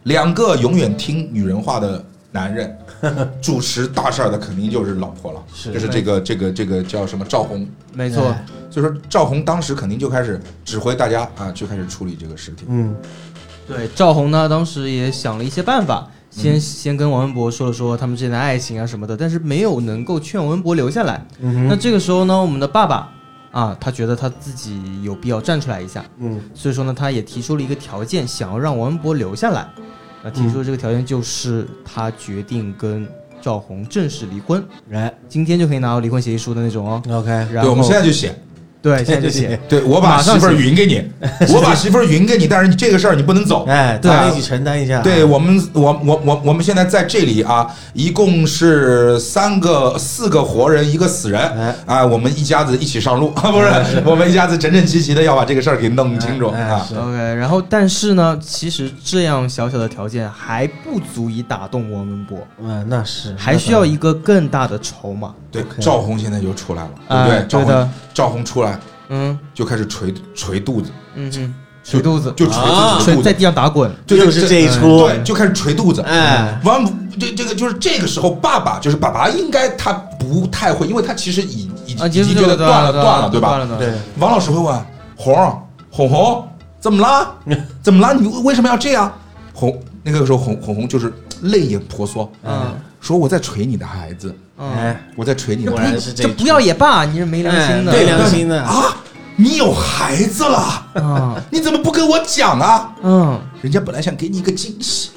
两个永远听女人话的男人，主持大事儿的肯定就是老婆了，是。就是这个这个这个叫什么赵红，没错。哎。所以说赵红当时肯定就开始指挥大家啊，就开始处理这个事情。嗯。对，赵红呢，当时也想了一些办法，先、先跟王文博说了说他们之间的爱情啊什么的，但是没有能够劝王文博留下来。嗯那这个时候呢，我们的爸爸啊，他觉得他自己有必要站出来一下，嗯。所以说呢，他也提出了一个条件，想要让王文博留下来。那提出的这个条件就是他决定跟赵红正式离婚，来今天就可以拿到离婚协议书的那种哦。OK 然后对，我们现在就写，对 现在就写，对我把媳妇儿匀给你，我把媳妇儿匀给你，但是你这个事儿你不能走。哎，对大家一起承担一下。对我们，我我我我们现在在这里啊，一共是三个、四个活人，一个死人哎啊，我们一家子一起上路啊，不是，我们一家子整整齐齐的要把这个事儿给弄清楚啊。OK，然后但是呢，其实这样小小的条件还不足以打动王文博，嗯，那是还需要一个更大的筹码。对赵红现在就出来了，对不哎对？赵红，赵红出来嗯。就开始捶捶肚子，嗯嗯，捶肚子，就捶啊自己的肚子，在地上打滚。对又是这一出。对，就开始捶肚子。哎。完，这这个就是这个时候，爸爸就是爸爸，应该他不太会，因为他其实已已啊，已经觉得断了断了，对吧？对。王老师会问：红红红，怎么了？怎么了？你为什么要这样？红那个时候红红红就是泪眼婆娑，嗯说我在锤你的孩子，嗯，哎，我在锤你的果孩子。是这不要也罢，你是没良心的，哎没良心的，啊！你有孩子了，啊，你怎么不跟我讲啊？嗯，人家本来想给你一个惊喜，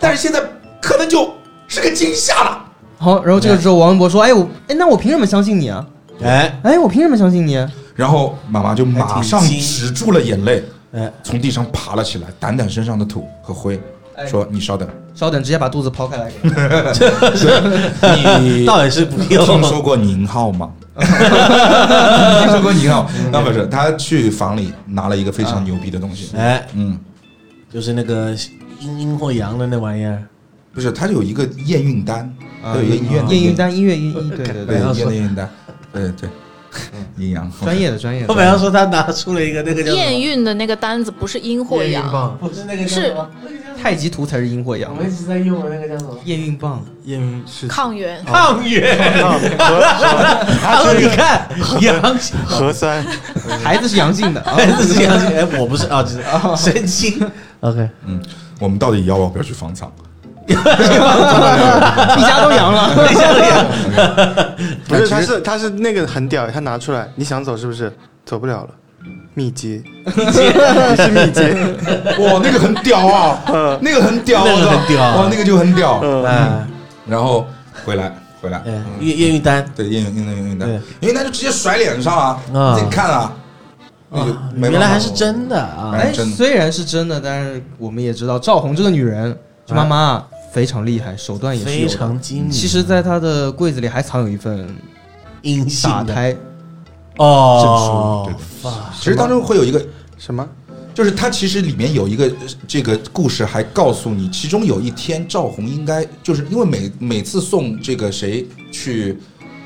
但是现在可能就是个惊吓了。好，然后这个时候王文博说：“哎，我哎，那我凭什么相信你啊？哎。哎，我凭什么相信你？然后妈妈就马上还挺轻止住了眼泪，哎，从地上爬了起来，掸掸身上的土和灰，哎说：“你稍等，稍等，直接把肚子剖开来给。你 倒也是不用。听说过宁浩吗？听说过宁浩？那不是，他去房里拿了一个非常牛逼的东西。哎，嗯，就是那个阴阴或阳的那玩意儿，不是，他有一个验孕单，他有一个医院验孕，单，音乐音一，对对对，验孕单，对对，阴阳。专业的专业的。我本来说他拿出了一个那个叫验孕的那个单子不是阴或阳，不是那个是太极图才是阴或阳我，们一直在用的那个叫什么？验孕棒。验孕是抗原。抗原。他说：“你看，阳性，核酸，孩子是阳性的啊，哎，这是阳性，哎，我不是啊，就是神经。OK，嗯，我们到底要不要去方舱？一家都阳了。等一下，等一下，不是，他是他是那个很屌，他拿出来，你想走是不是？走不了了，密接，密接你是密接，哇，那个很屌啊，那个很屌，那个很屌哇，那个就很屌。嗯，然后回来，回来，哎，验验孕单，对，验孕验孕验孕单。对，验孕单就直接甩脸上啊，自己看啊，那就没办法原来还是真的啊！哎，虽然是真的，但是我们也知道赵红这个女人，这妈妈啊非常厉害，手段也是非。常精明。其实，在她的柜子里还藏有一份阴性的。打胎哦证书，哇其实当中会有一个，什么？就是它其实里面有一个呃这个故事，还告诉你，其中有一天赵红应该就是因为每每次送这个谁去。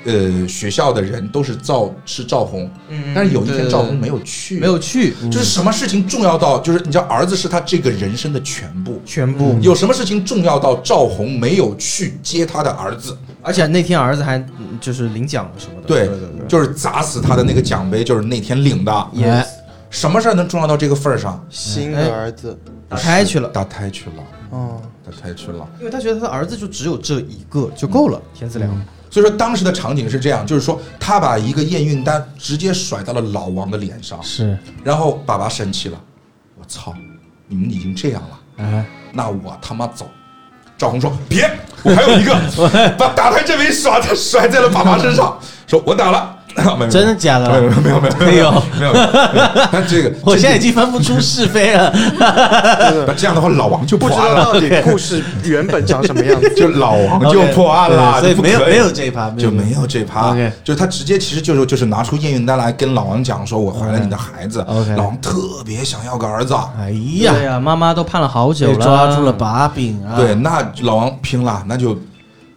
呃，学校的人都是赵是赵红，嗯但是有一天赵红没有去，没有去，就是什么事情重要到，就是你知道儿子是他这个人生的全部，全部。有什么事情重要到赵红没有去接他的儿子？而且那天儿子还嗯就是领奖了什么的。对对对，就是砸死他的那个奖杯，就是那天领的。哎什么事儿能重要到这个份儿上？新哎的儿子，打胎去了，打胎去了，哦，打胎去了。因为他觉得他的儿子就只有这一个就够了。田子良，所以说当时的场景是这样，就是说他把一个验孕单直接甩到了老王的脸上，是。然后爸爸生气了，我操，你们已经这样了，哎，那我他妈走。赵红说：“别，我还有一个，把打胎这枚耍在甩在了爸爸身上，说我打了，真的假的？没有没有没有没有没有，没有，没有。他这个 我现在已经分不出是非了。那这样的话，老王就不破案了，知道到底故事原本长什么样子。就老王就破案了，所以就没有没有这一趴，就没有这趴。就是他直接其实就是就是拿出验孕单来跟老王讲说，我怀了你的孩子。老王特别想要个儿子，哎对呀，妈妈都盼了好久了，抓住了把柄啊！对，，那老王拼了，那就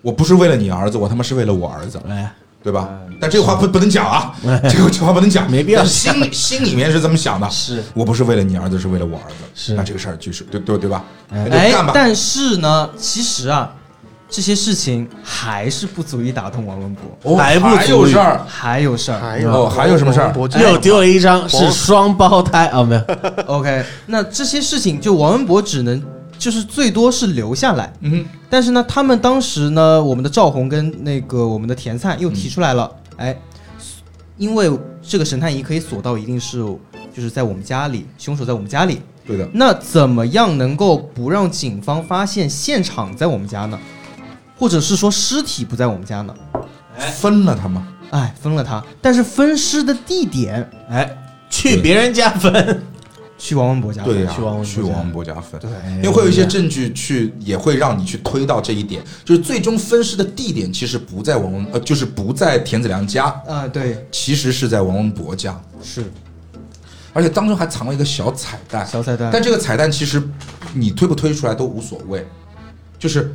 我不是为了你儿子，我他妈是为了我儿子，哎，对吧？但这个话不不能讲啊，这个这话不能讲，没必要心心里面是这么想的，是。我不是为了你儿子，是为了我儿子，是。那这个事儿就是对对对吧？哎哎那就干吧，，但是呢，其实啊，这些事情还是不足以打动王文博，哦还不足以事儿，还有事儿。还有哦还有什么事儿？又丢了一张是双胞胎。啊，没有，OK，那这些事情就王文博只能就是最多是留下来，嗯但是呢，他们当时呢，我们的赵红跟那个我们的田灿又提出来了，哎，因为这个神探仪可以锁到一定是就是在我们家里，凶手在我们家里，对的，那怎么样能够不让警方发现现场在我们家呢？或者是说尸体不在我们家呢？哎。分了他吗？哎，分了他，但是分尸的地点哎，去别人家分，去王文博家，对呀、去王文博家。去王文博家分，对。因为会有一些证据去，也会让你去推到这一点，就是最终分尸的地点其实不在王文，呃，就是不在田子良家，啊，对，其实是在王文博家，是。而且当中还藏了一个小彩蛋，小彩蛋，但这个彩蛋其实你推不推出来都无所谓，就是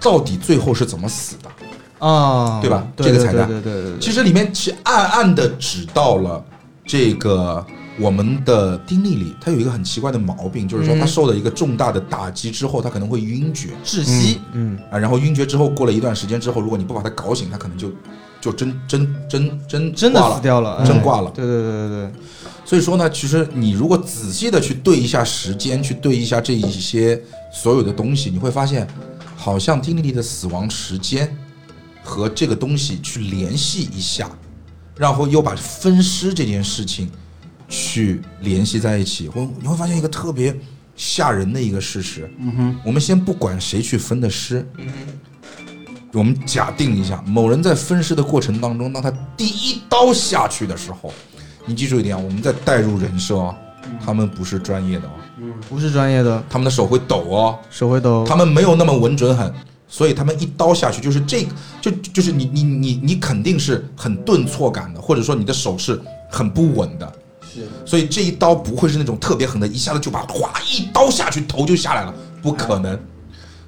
到底最后是怎么死的？啊，对吧？对这个彩蛋。对对对对对，其实里面其实暗暗的指到了这个我们的丁丽丽她有一个很奇怪的毛病，就是说嗯。她受了一个重大的打击之后，她可能会晕厥窒息，嗯，啊，然后晕厥之后过了一段时间之后，如果你不把她搞醒，她可能就就真真真真真的死掉了，哎真挂了。对对对对对，所以说呢，其实你如果仔细的去对一下时间，去对一下这一些所有的东西，你会发现，好像丁丽丽的死亡时间和这个东西去联系一下，然后又把分尸这件事情去联系在一起，会你会发现一个特别吓人的一个事实。嗯哼，我们先不管谁去分的尸，我们假定一下，某人在分尸的过程当中，当他第一刀下去的时候，你记住一点啊，我们在带入人设哦，他们不是专业的哦，不是专业的，他们的手会抖哦，手会抖，他们没有那么稳准狠，所以他们一刀下去就是这个，就就是你你你你肯定是很顿挫感的，或者说你的手是很不稳的，是所以这一刀不会是那种特别狠的，一下子就把哗一刀下去头就下来了，不可能。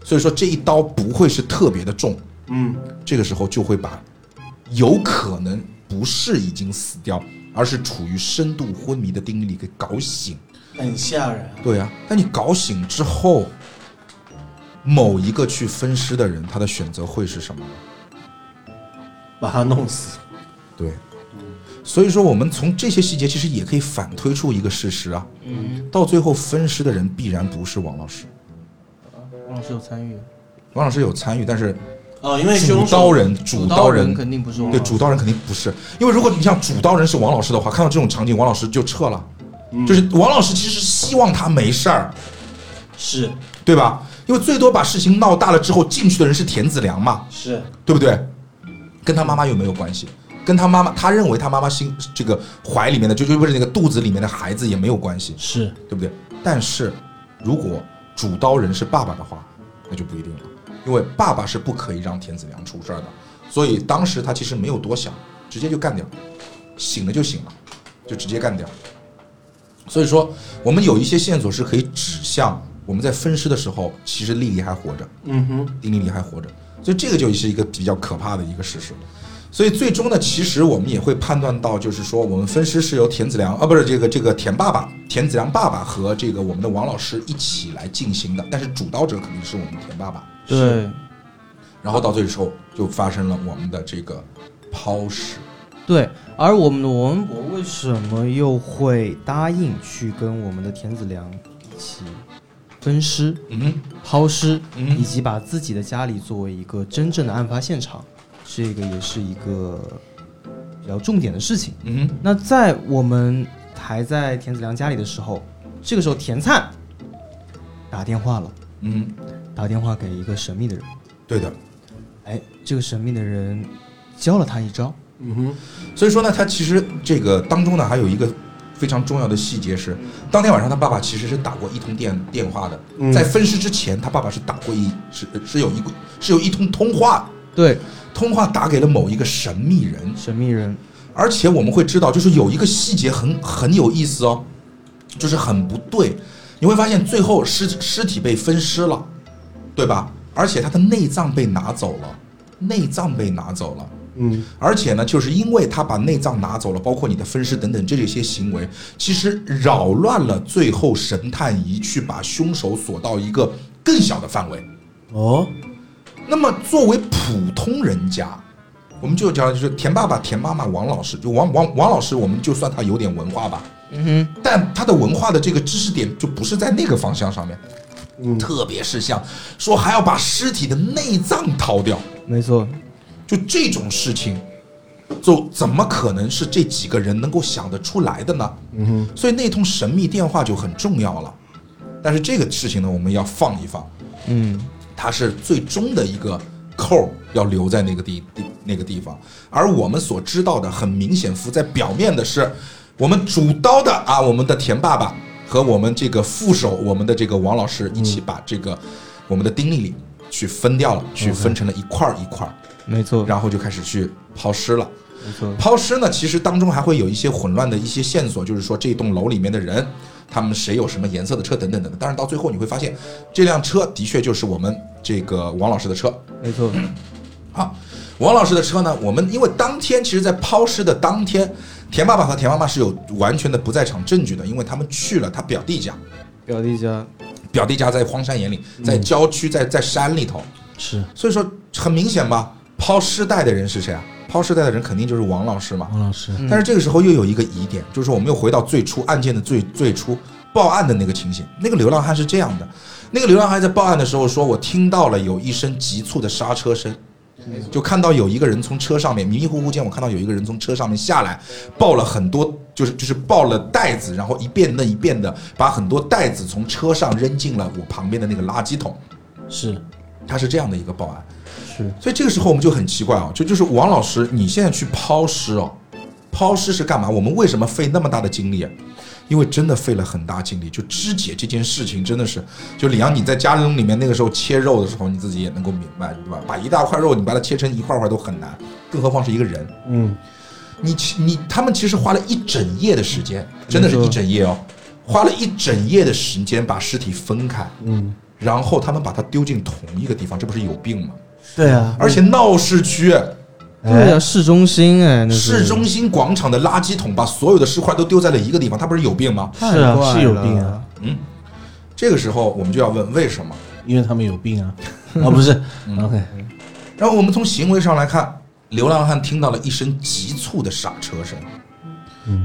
所以说这一刀不会是特别的重，嗯，这个时候就会把有可能不是已经死掉，而是处于深度昏迷的丁丽丽给搞醒。很吓人啊。对啊，但你搞醒之后，某一个去分尸的人，他的选择会是什么呢？把他弄死。对，所以说我们从这些细节其实也可以反推出一个事实啊，嗯，到最后分尸的人必然不是王老师，王老师有参与，王老师有参与，但是哦，因为主凶手刀人主刀人肯定不是王老师。对主刀人肯定不是，因为如果你像主刀人是王老师的话，看到这种场景，王老师就撤了，就是王老师其实是希望他没事儿，是。对吧？因为最多把事情闹大了之后，进去的人是田子良嘛，是。对不对？跟他妈妈有没有关系？跟他妈妈，他认为他妈妈心这个怀里面的，就就不是那个肚子里面的孩子也没有关系，是，对不对？但是如果主刀人是爸爸的话，那就不一定了，因为爸爸是不可以让田子良出事儿的，所以当时他其实没有多想，直接就干掉，醒了就醒了，就直接干掉。所以说，我们有一些线索是可以指向我们在分尸的时候，其实丽丽还活着。嗯哼，丁丽丽还活着，所以这个就是一个比较可怕的一个事实。所以最终呢，其实我们也会判断到，就是说我们分尸是由田子良啊，不是这个这个田爸爸、田子良爸爸和这个我们的王老师一起来进行的，但是主刀者肯定是我们田爸爸。对然后到最后就发生了我们的这个抛尸。对，而我们的王文博为什么又会答应去跟我们的田子良一起分尸、嗯哼，抛尸，嗯以及把自己的家里作为一个真正的案发现场，这个也是一个比较重点的事情。嗯哼，那在我们还在田子良家里的时候，这个时候田灿打电话了，嗯哼，打电话给一个神秘的人，对的。哎，这个神秘的人教了他一招，嗯哼，所以说呢，他其实这个当中呢，还有一个非常重要的细节是，当天晚上他爸爸其实是打过一通电电话的，嗯。在分尸之前，他爸爸是打过一是是有一个是有一通通话，对，通话打给了某一个神秘人，神秘人，而且我们会知道，就是有一个细节很很有意思哦，就是很不对，你会发现最后尸尸体被分尸了，对吧？而且他的内脏被拿走了，内脏被拿走了。嗯，而且呢，就是因为他把内脏拿走了，包括你的分尸等等这些行为，其实扰乱了最后神探仪去把凶手锁到一个更小的范围。哦，那么作为普通人家，我们就讲就是田爸爸、田妈妈、王老师，就王王王老师，我们就算他有点文化吧，嗯哼，但他的文化的这个知识点就不是在那个方向上面，嗯，特别是像说还要把尸体的内脏掏掉，没错，就这种事情，就怎么可能是这几个人能够想得出来的呢？嗯哼，所以那通神秘电话就很重要了。但是这个事情呢，我们要放一放，嗯，它是最终的一个扣儿要留在那个地地那个地方，而我们所知道的很明显浮在表面的是，我们主刀的啊，我们的田爸爸和我们这个副手，我们的这个王老师一起把这个我们的丁丽丽去分掉了，去分成了一块儿一块儿，没错，然后就开始去抛尸了。抛尸呢，其实当中还会有一些混乱的一些线索，就是说这栋楼里面的人，他们谁有什么颜色的车等等等等。但是到最后你会发现，这辆车的确就是我们这个王老师的车。没错，好，王老师的车呢，我们因为当天其实，在抛尸的当天，田爸爸和田妈妈是有完全的不在场证据的，因为他们去了他表弟家，表弟家，表弟家在荒山野岭，在郊区，在在山里头，是所以说很明显吧，抛尸袋的人是谁啊？抛尸袋的人肯定就是王老师嘛。王老师，但是这个时候又有一个疑点，就是说我们又回到最初案件的最最初报案的那个情形。那个流浪汉是这样的，那个流浪汉在报案的时候说，我听到了有一声急促的刹车声。就看到有一个人从车上面迷迷糊糊间，我看到有一个人从车上面下来，抱了很多，就是就是抱了袋子，然后一遍那一遍的把很多袋子从车上扔进了我旁边的那个垃圾桶。是他是这样的一个报案，是所以这个时候我们就很奇怪啊，就就是王老师，你现在去抛尸哦，抛尸是干嘛？我们为什么费那么大的精力啊？因为真的费了很大精力，就肢解这件事情真的是，就李阳你在家中里面那个时候切肉的时候，你自己也能够明白，对吧？把一大块肉你把它切成一块块都很难，更何况是一个人。嗯，你其你他们其实花了一整夜的时间，真的是一整夜哦，花了一整夜的时间把尸体分开，嗯，然后他们把它丢进同一个地方，这不是有病吗？对啊，而且闹市区。对啊，市中心哎，那市中心广场的垃圾桶把所有的尸块都丢在了一个地方，他不是有病吗？是啊是有病啊，嗯。这个时候我们就要问为什么？因为他们有病啊，哦 不是，OK，然后我们从行为上来看，流浪汉听到了一声急促的刹车声。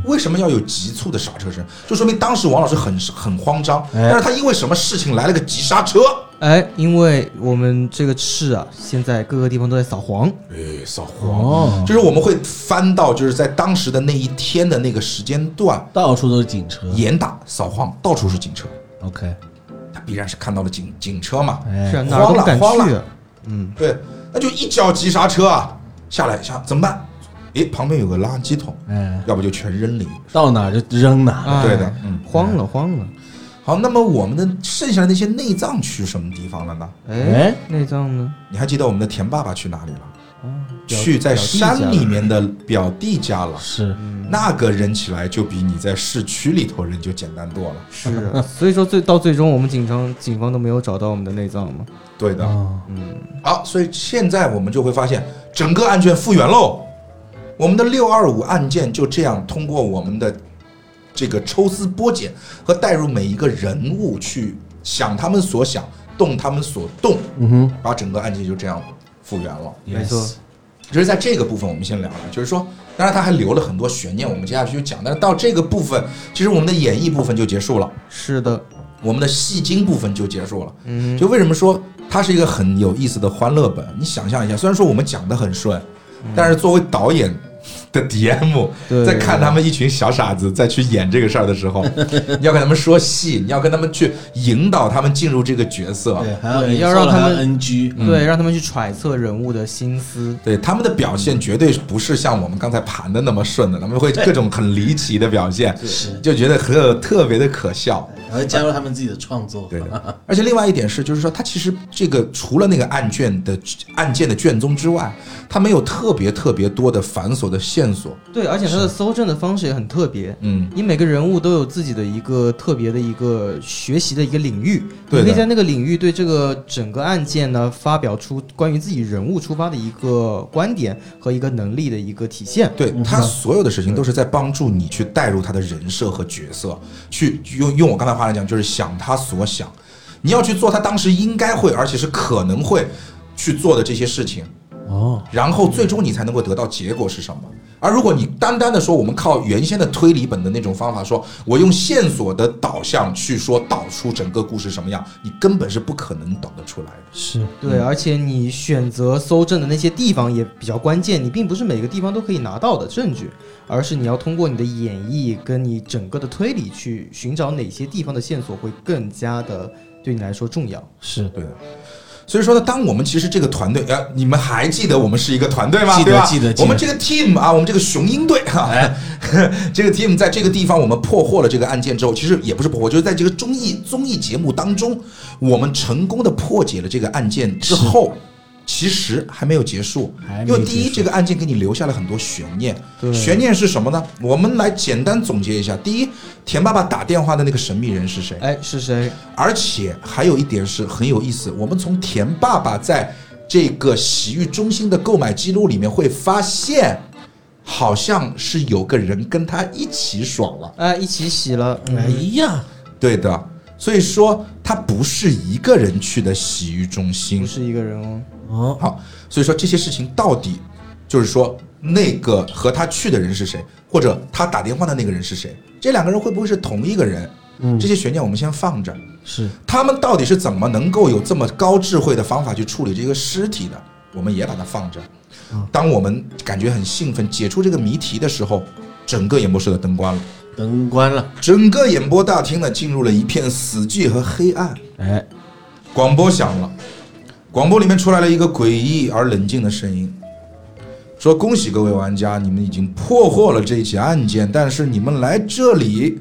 为什么要有急促的刹车声？就说明当时王老师很很慌张，哎。但是他因为什么事情来了个急刹车？哎，因为我们这个市啊，现在各个地方都在扫黄，哎，扫黄，哦，就是我们会翻到就是在当时的那一天的那个时间段，到处都是警车。严打扫黄，到处是警车，，OK，他必然是看到了警警车嘛，哎。是啊，哪儿都敢慌了去啊。嗯，对，那就一脚急刹车啊，下来想怎么办？诶，旁边有个垃圾桶，哎，要不就全扔里。到哪就扔哪对的嗯慌了慌了。好，那么我们的剩下的那些内脏去什么地方了呢？哎哎，内脏呢？你还记得我们的田爸爸去哪里了？哦，去在山里面的表弟家了。是那个扔起来就比你在市区里头扔就简单多了。是啊，所以说最到最终，我们警方警方都没有找到我们的内脏嘛。对的。嗯，好，所以现在我们就会发现，整个案卷复原喽。我们的六二五案件就这样通过我们的这个抽丝剥茧和带入每一个人物去想他们所想，动他们所动，嗯哼，把整个案件就这样复原了。没错就是在这个部分，我们先聊了，就是说，当然他还留了很多悬念，我们接下去就讲。但是到这个部分，其实我们的演绎部分就结束了，是的，我们的戏精部分就结束了。嗯，就为什么说它是一个很有意思的欢乐本？你想象一下，虽然说我们讲的很顺，但是作为导演的 DM，对在看他们一群小傻子再去演这个事儿的时候，你要跟他们说戏，你要跟他们去引导他们进入这个角色。对，还要让他们 NG，对，让他们去揣测人物的心思。对他们的表现绝对不是像我们刚才盘的那么顺的，他们会各种很离奇的表现，是就觉得特特别的可笑。还会加入他们自己的创作，对的，而且另外一点是，就是说，他其实这个除了那个案卷的案件的卷宗之外，他没有特别特别多的繁琐的线索。对，而且他的搜证的方式也很特别。嗯，你每个人物都有自己的一个特别的一个学习的一个领域，对你可以在那个领域对这个整个案件呢发表出关于自己人物出发的一个观点和一个能力的一个体现。对他所有的事情都是在帮助你去带入他的人设和角色，去用用我刚才话来讲，就是想他所想，你要去做他当时应该会，而且是可能会去做的这些事情。哦，然后最终你才能够得到结果是什么。而如果你单单的说我们靠原先的推理本的那种方法说，我用线索的导向去说导出整个故事什么样，你根本是不可能导得出来的。是对，而且你选择搜证的那些地方也比较关键，你并不是每个地方都可以拿到的证据，而是你要通过你的演绎跟你整个的推理去寻找哪些地方的线索会更加的对你来说重要。是，对的。所以说呢，当我们其实这个团队，呃，你们还记得我们是一个团队吗？记得？记得我们这个 team 啊，我们这个雄鹰队哈，这个 team 在这个地方我们破获了这个案件之后，其实也不是破获，就是在这个综艺综艺节目当中，我们成功的破解了这个案件之后。其实还没有结束因为第一，这个案件给你留下了很多悬念。悬念是什么呢？我们来简单总结一下：第一，田爸爸打电话的那个神秘人是谁？哎，是谁？而且还有一点是很有意思，我们从田爸爸在这个洗浴中心的购买记录里面会发现，好像是有个人跟他一起爽了。哎，一起洗了，哎呀，对的，所以说他不是一个人去的洗浴中心不。是一个人哦。哦，好，所以说这些事情到底就是说那个和他去的人是谁，或者他打电话的那个人是谁？这两个人会不会是同一个人？嗯这些悬念我们先放着。是他们到底是怎么能够有这么高智慧的方法去处理这个尸体的？我们也把它放着。当我们感觉很兴奋解出这个谜题的时候，整个演播室的灯关了，灯关了，整个演播大厅呢进入了一片死寂和黑暗。哎，广播响了，广播里面出来了一个诡异而冷静的声音，说：“恭喜各位玩家，你们已经破获了这一起案件，但是你们来这里，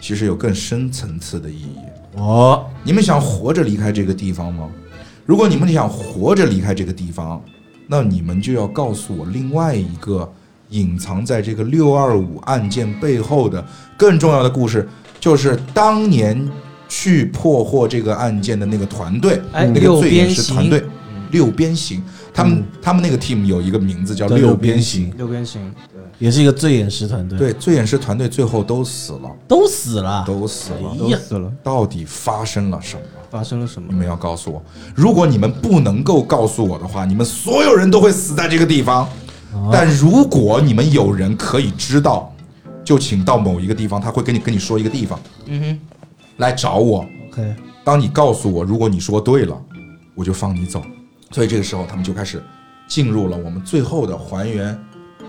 其实有更深层次的意义。哦，你们想活着离开这个地方吗？如果你们想活着离开这个地方，那你们就要告诉我另外一个隐藏在这个六二五案件背后的更重要的故事，就是当年去破获这个案件的那个团队，哎那个六边罪演师团队，六边形。他们、他们那个 team 有一个名字叫六边边形。六边形，对也是一个醉眼师团队，，对，醉眼师团队最后都死了，都死了，都死了。都死了，到底发生了什么？发生了什么？你们要告诉我，如果你们不能够告诉我的话，你们所有人都会死在这个地方。但如果你们有人可以知道，就请到某一个地方，他会跟你跟你说一个地方，嗯哼，来找我。OK，当你告诉我，如果你说对了，我就放你走。所以这个时候，他们就开始进入了我们最后的还原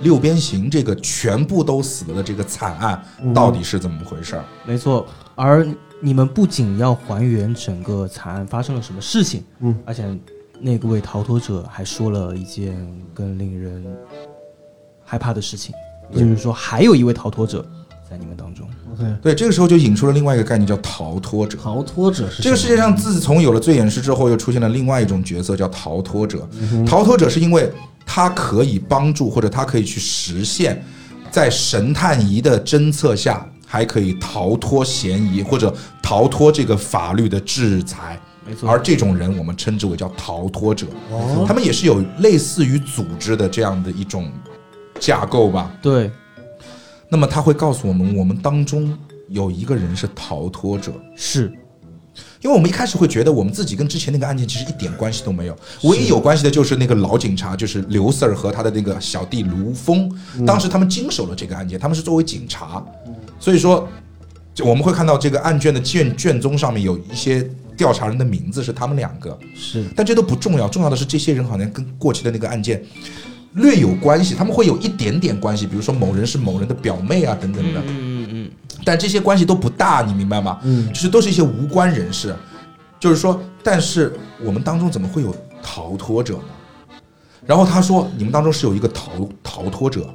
六边形这个全部都死了的这个惨案到底是怎么回事儿。没错。而你们不仅要还原整个惨案发生了什么事情，嗯，而且那个位逃脱者还说了一件更令人害怕的事情，也就是说，还有一位逃脱者在你们当中。OK，对，这个时候就引出了另外一个概念，叫逃脱者。逃脱者是这个世界上自从有了罪演师之后，又出现了另外一种角色，叫逃脱者。嗯逃脱者是因为他可以帮助，或者他可以去实现，在神探仪的侦测下，还可以逃脱嫌疑，或者逃脱这个法律的制裁。没错而这种人，我们称之为叫逃脱者。哦他们也是有类似于组织的这样的一种架构吧。对，那么他会告诉我们，我们当中有一个人是逃脱者。是。因为我们一开始会觉得我们自己跟之前那个案件其实一点关系都没有，唯一有关系的就是那个老警察，就是刘 Sir 和他的那个小弟卢峰，当时他们经手了这个案件，他们是作为警察，所以说就我们会看到这个案卷的卷卷宗上面有一些调查人的名字是他们两个，是。但这都不重要，重要的是这些人好像跟过去的那个案件略有关系，他们会有一点点关系，比如说某人是某人的表妹啊等等的，嗯嗯嗯但这些关系都不大，你明白吗？嗯就是都是一些无关人士，就是说，但是我们当中怎么会有逃脱者呢？然后他说，你们当中是有一个逃逃脱者，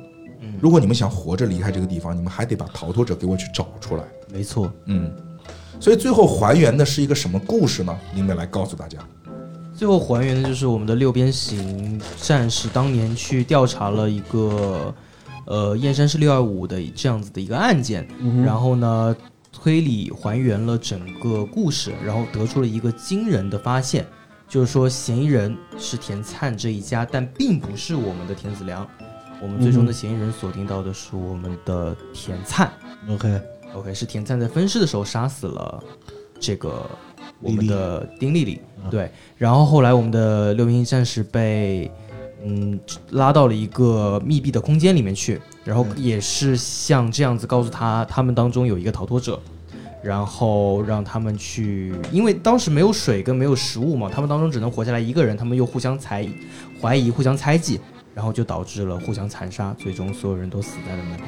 如果你们想活着离开这个地方，你们还得把逃脱者给我去找出来。嗯，没错。嗯，所以最后还原的是一个什么故事呢？你们来告诉大家。最后还原的就是我们的六边形战士当年去调查了一个呃燕山市六二五的这样子的一个案件，然后呢推理还原了整个故事，然后得出了一个惊人的发现，就是说嫌疑人是田灿这一家，但并不是我们的田子良。我们最终的嫌疑人锁定到的是我们的田灿。OK，OK，是田灿在分尸的时候杀死了这个我们的丁丽丽，对，然后后来我们的六名战士被嗯拉到了一个密闭的空间里面去，然后也是像这样子告诉他，他们当中有一个逃脱者。然后让他们去，因为当时没有水跟没有食物嘛，他们当中只能活下来一个人，他们又互相猜怀疑、互相猜忌，然后就导致了互相残杀，最终所有人都死在了那里。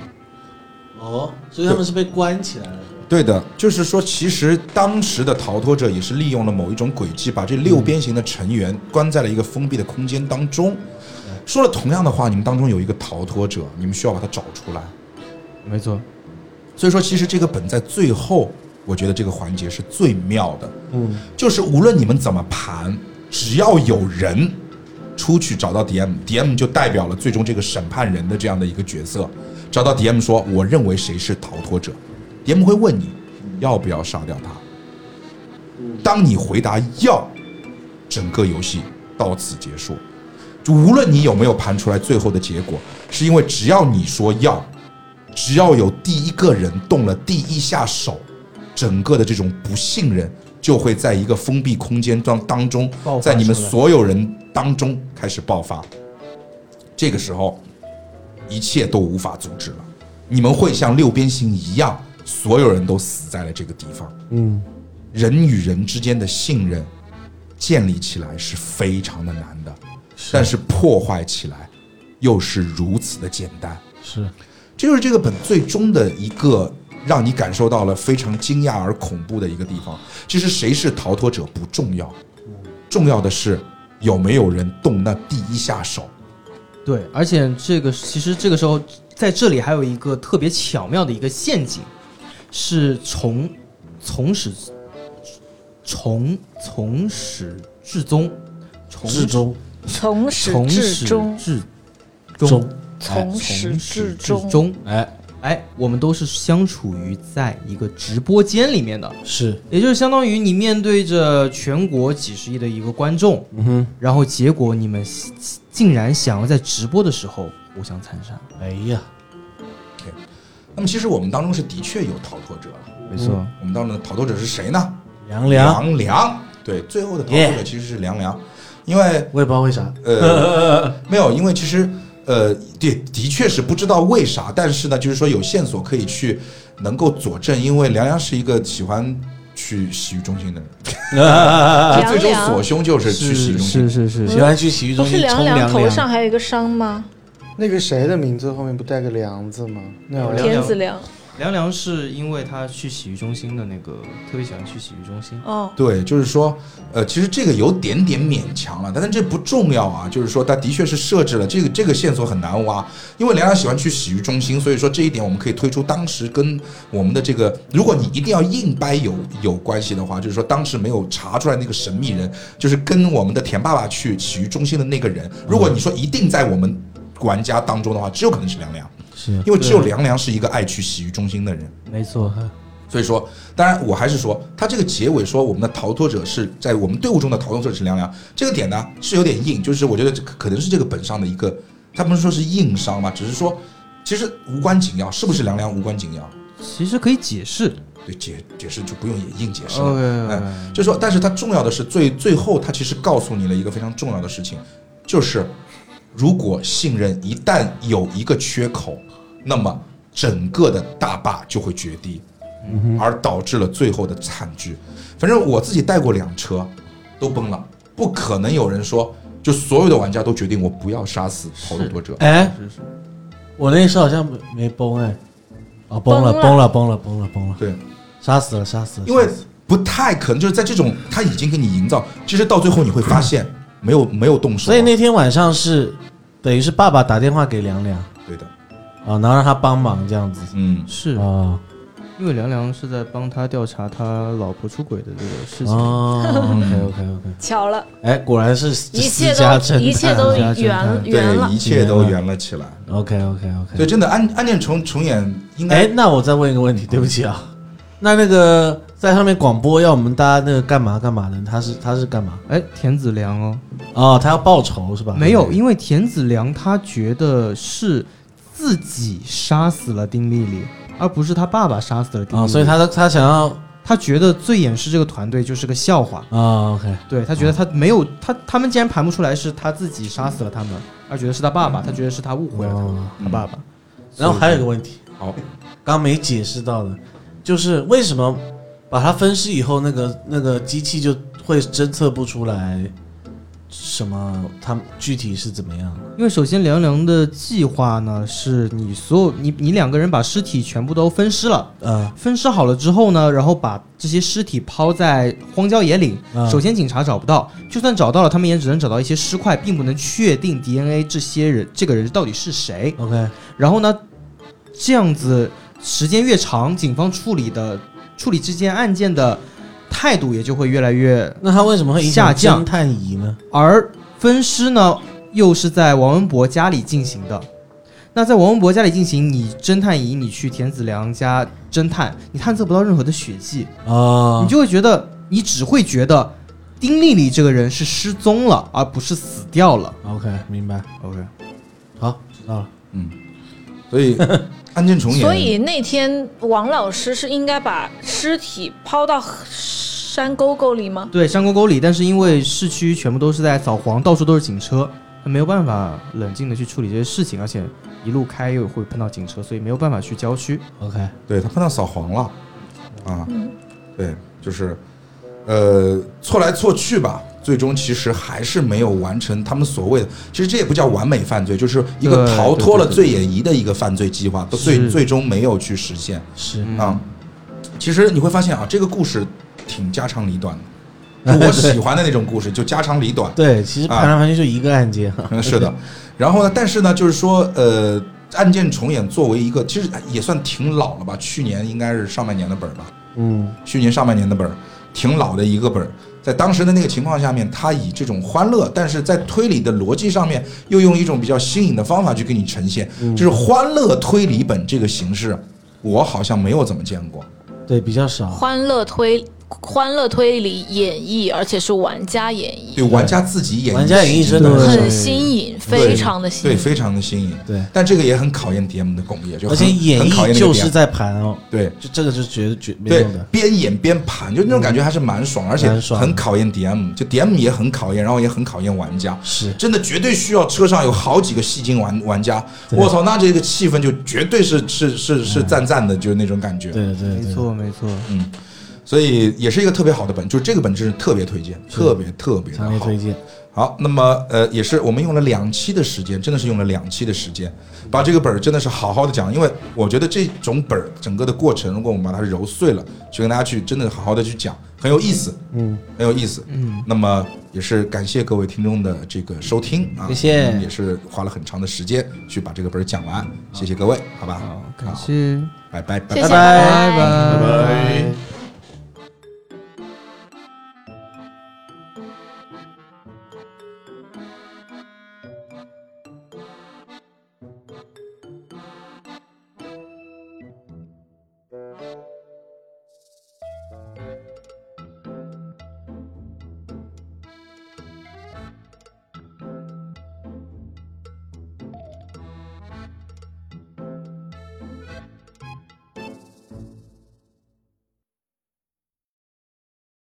哦，所以他们是被关起来了，对的，就是说，其实当时的逃脱者也是利用了某一种轨迹，把这六边形的成员关在了一个封闭的空间当中。说了同样的话，你们当中有一个逃脱者，你们需要把他找出来。没错，所以说，其实这个本在最后，我觉得这个环节是最妙的，嗯，就是无论你们怎么盘，只要有人出去找到 DM，DM 就代表了最终这个审判人的这样的一个角色。找到 DM 说，我认为谁是逃脱者，DM 会问你要不要杀掉他。当你回答要，整个游戏到此结束。就无论你有没有盘出来最后的结果，是因为只要你说要，只要有第一个人动了第一下手，整个的这种不信任就会在一个封闭空间当当中，在你们所有人当中开始爆发。这个时候，一切都无法阻止了。你们会像六边形一样，所有人都死在了这个地方。嗯，人与人之间的信任建立起来是非常的难的，但是破坏起来又是如此的简单。是这就是这个本最终的一个让你感受到了非常惊讶而恐怖的一个地方。其实谁是逃脱者不重要，重要的是有没有人动那第一下手。对，而且这个其实这个时候在这里还有一个特别巧妙的一个陷阱，是从从始从从始至终，从至终。从始从至始终，至终。哎从始至终。终。哎哎，我们都是相处于在一个直播间里面的，是。也就是相当于你面对着全国几十亿的一个观众，嗯哼，然后结果你们竟然想要在直播的时候互相残杀。哎呀，那么其实我们当中是的确有逃脱者了。没错，我们当中的逃脱者是谁呢？凉凉，凉凉，对，最后的逃脱者其实是凉凉，因为我也不知道为啥，呃，没有，因为其实呃，对，的确是不知道为啥，但是呢，就是说有线索可以去能够佐证，因为凉凉是一个喜欢去洗浴中心的人，最终凉所凶就是去洗浴中心。是是是喜欢去洗浴中心冲凉凉，头上还有一个伤吗？那个谁的名字后面不带个梁字吗？那好像田子凉。凉凉是因为他去洗浴中心的那个，特别喜欢去洗浴中心。哦，对，就是说，呃，其实这个有点点勉强了，但是这不重要啊。就是说，他的确是设置了这个这个线索很难挖，因为凉凉喜欢去洗浴中心，所以说这一点我们可以推出当时跟我们的这个，如果你一定要硬掰有有关系的话，就是说当时没有查出来那个神秘人，就是跟我们的田爸爸去洗浴中心的那个人。如果你说一定在我们玩家当中的话，只有可能是凉凉，是因为只有凉凉是一个爱去洗浴中心的人。没错，所以说，当然我还是说，他这个结尾说我们的逃脱者是在我们队伍中的逃脱者是凉凉，这个点呢是有点硬，就是我觉得这可可能是这个本上的一个，他不是说是硬伤嘛，只是说其实无关紧要，是不是凉凉无关紧要？其实可以解释。对，解解释就不用也硬解释了。哎，就是说，但是它重要的是最最后，它其实告诉你了一个非常重要的事情，就是如果信任一旦有一个缺口，那么整个的大坝就会决堤，而导致了最后的惨剧。反正我自己带过两车，都崩了，不可能有人说，就所有的玩家都决定我不要杀死逃脱者。哎，我那时候好像没没崩哎，哦崩了崩了。崩了崩了崩了，对，杀死了杀死了，因为不太可能，就是在这种他已经给你营造，其实到最后你会发现没有没有动手啊，所以那天晚上是等于是爸爸打电话给凉凉。对的，啊，然后让他帮忙这样子。嗯。是。啊。因为凉凉是在帮他调查他老婆出轨的这个事情。哦，OK OK OK，巧了，哎，果然是一切都私家侦探。一切都圆圆了。对，一。切都圆了起来。OK OK 所 OK，以真的案案件重重演应该哎，那我再问一个问题，对不起啊，那那个在上面广播要我们大家那个干嘛干嘛的，他是他是干嘛？哎，田子良哦，哦，他要报仇是吧？没有，因为田子良他觉得是自己杀死了丁丽丽，而不是他爸爸杀死了丁丽啊，丽。所以他的他想要他觉得最掩饰这个团队就是个笑话。啊，OK，对他觉得他没有他他们竟然盘不出来是他自己杀死了他们，而觉得是他爸爸，他觉得是他误会了他们哦他爸爸。然后还有一个问题，好，刚刚没解释到的，就是为什么把它分尸以后，那个那个机器就会侦测不出来什么，它具体是怎么样？因为首先凉凉的计划呢，是你所有你你两个人把尸体全部都分尸了，呃，分尸好了之后呢，然后把这些尸体抛在荒郊野岭。嗯首先警察找不到，就算找到了，他们也只能找到一些尸块，并不能确定 DNA 这些人这个人到底是谁。OK，然后呢，这样子时间越长，警方处理的处理这件案件的态度也就会越来越那他为什么会影响下降侦探仪呢？而分尸呢，又是在王文博家里进行的。那在王文博家里进行，你侦探仪，你去田子良家侦探，你探测不到任何的血迹，啊你，就会觉得，你只会觉得丁丽丽这个人是失踪了，而不是死掉了。OK，明白。OK，好，知道了。嗯所以所以那天王老师是应该把尸体抛到山沟沟里吗？对，山沟沟里，但是因为市区全部都是在扫黄，到处都是警车，他没有办法冷静的去处理。这些事情，而且一路开又会碰到警车，所以没有办法去郊区。OK，对他碰到扫黄了，啊，对，就是，呃，错来错去吧，最终其实还是没有完成他们所谓的，其实这也不叫完美犯罪，就是一个逃脱了对对最演疑的一个犯罪计划，都最最终没有去实现是啊。其实你会发现啊，这个故事挺家长里短的，我喜欢的那种故事，就家长里短。对，其实啊盘来盘去就一个案件。嗯，是的。然后呢，但是呢，就是说，呃，案件重演作为一个，其实也算挺老了吧，去年应该是上半年的本儿吧，嗯，去年上半年的本儿，挺老的一个本儿。在当时的那个情况下面，他以这种欢乐，但是在推理的逻辑上面，又用一种比较新颖的方法去给你呈现，就是欢乐推理本这个形式，我好像没有怎么见过。对，比较少。欢乐推欢乐推理演绎，而且是玩家演绎。对，玩家自己演绎，玩家演绎真的很新颖，非常的新对，颖。非常的新颖。对，但这个也很考验 DM 的功力，就而很且考验就是在盘哦，对。就这个是绝对绝没对的，。边演边盘，就那种感觉还是蛮爽，而且很考验 DM，就 DM 也很考验，然后也很考验玩家，是。真的绝对需要车上有好几个戏精玩玩家，我操，那这个气氛就绝对是是是是赞赞的，就是那种感觉，对对对，没错，没错。嗯，所以也是一个特别好的本，就是这个本真是特别推荐，特别特别的好强烈推。荐。好，那么呃，也是我们用了两期的时间，真的是用了两期的时间，把这个本儿真的是好好的讲，因为我觉得这种本儿整个的过程，如果我们把它揉碎了，去跟大家去真的好好的去讲，很有意思，嗯，很有意思，嗯。那么也是感谢各位听众的这个收听啊，谢谢。也是花了很长的时间去把这个本儿讲完，谢谢各位，好吧，好，感谢，拜拜。拜拜。拜拜。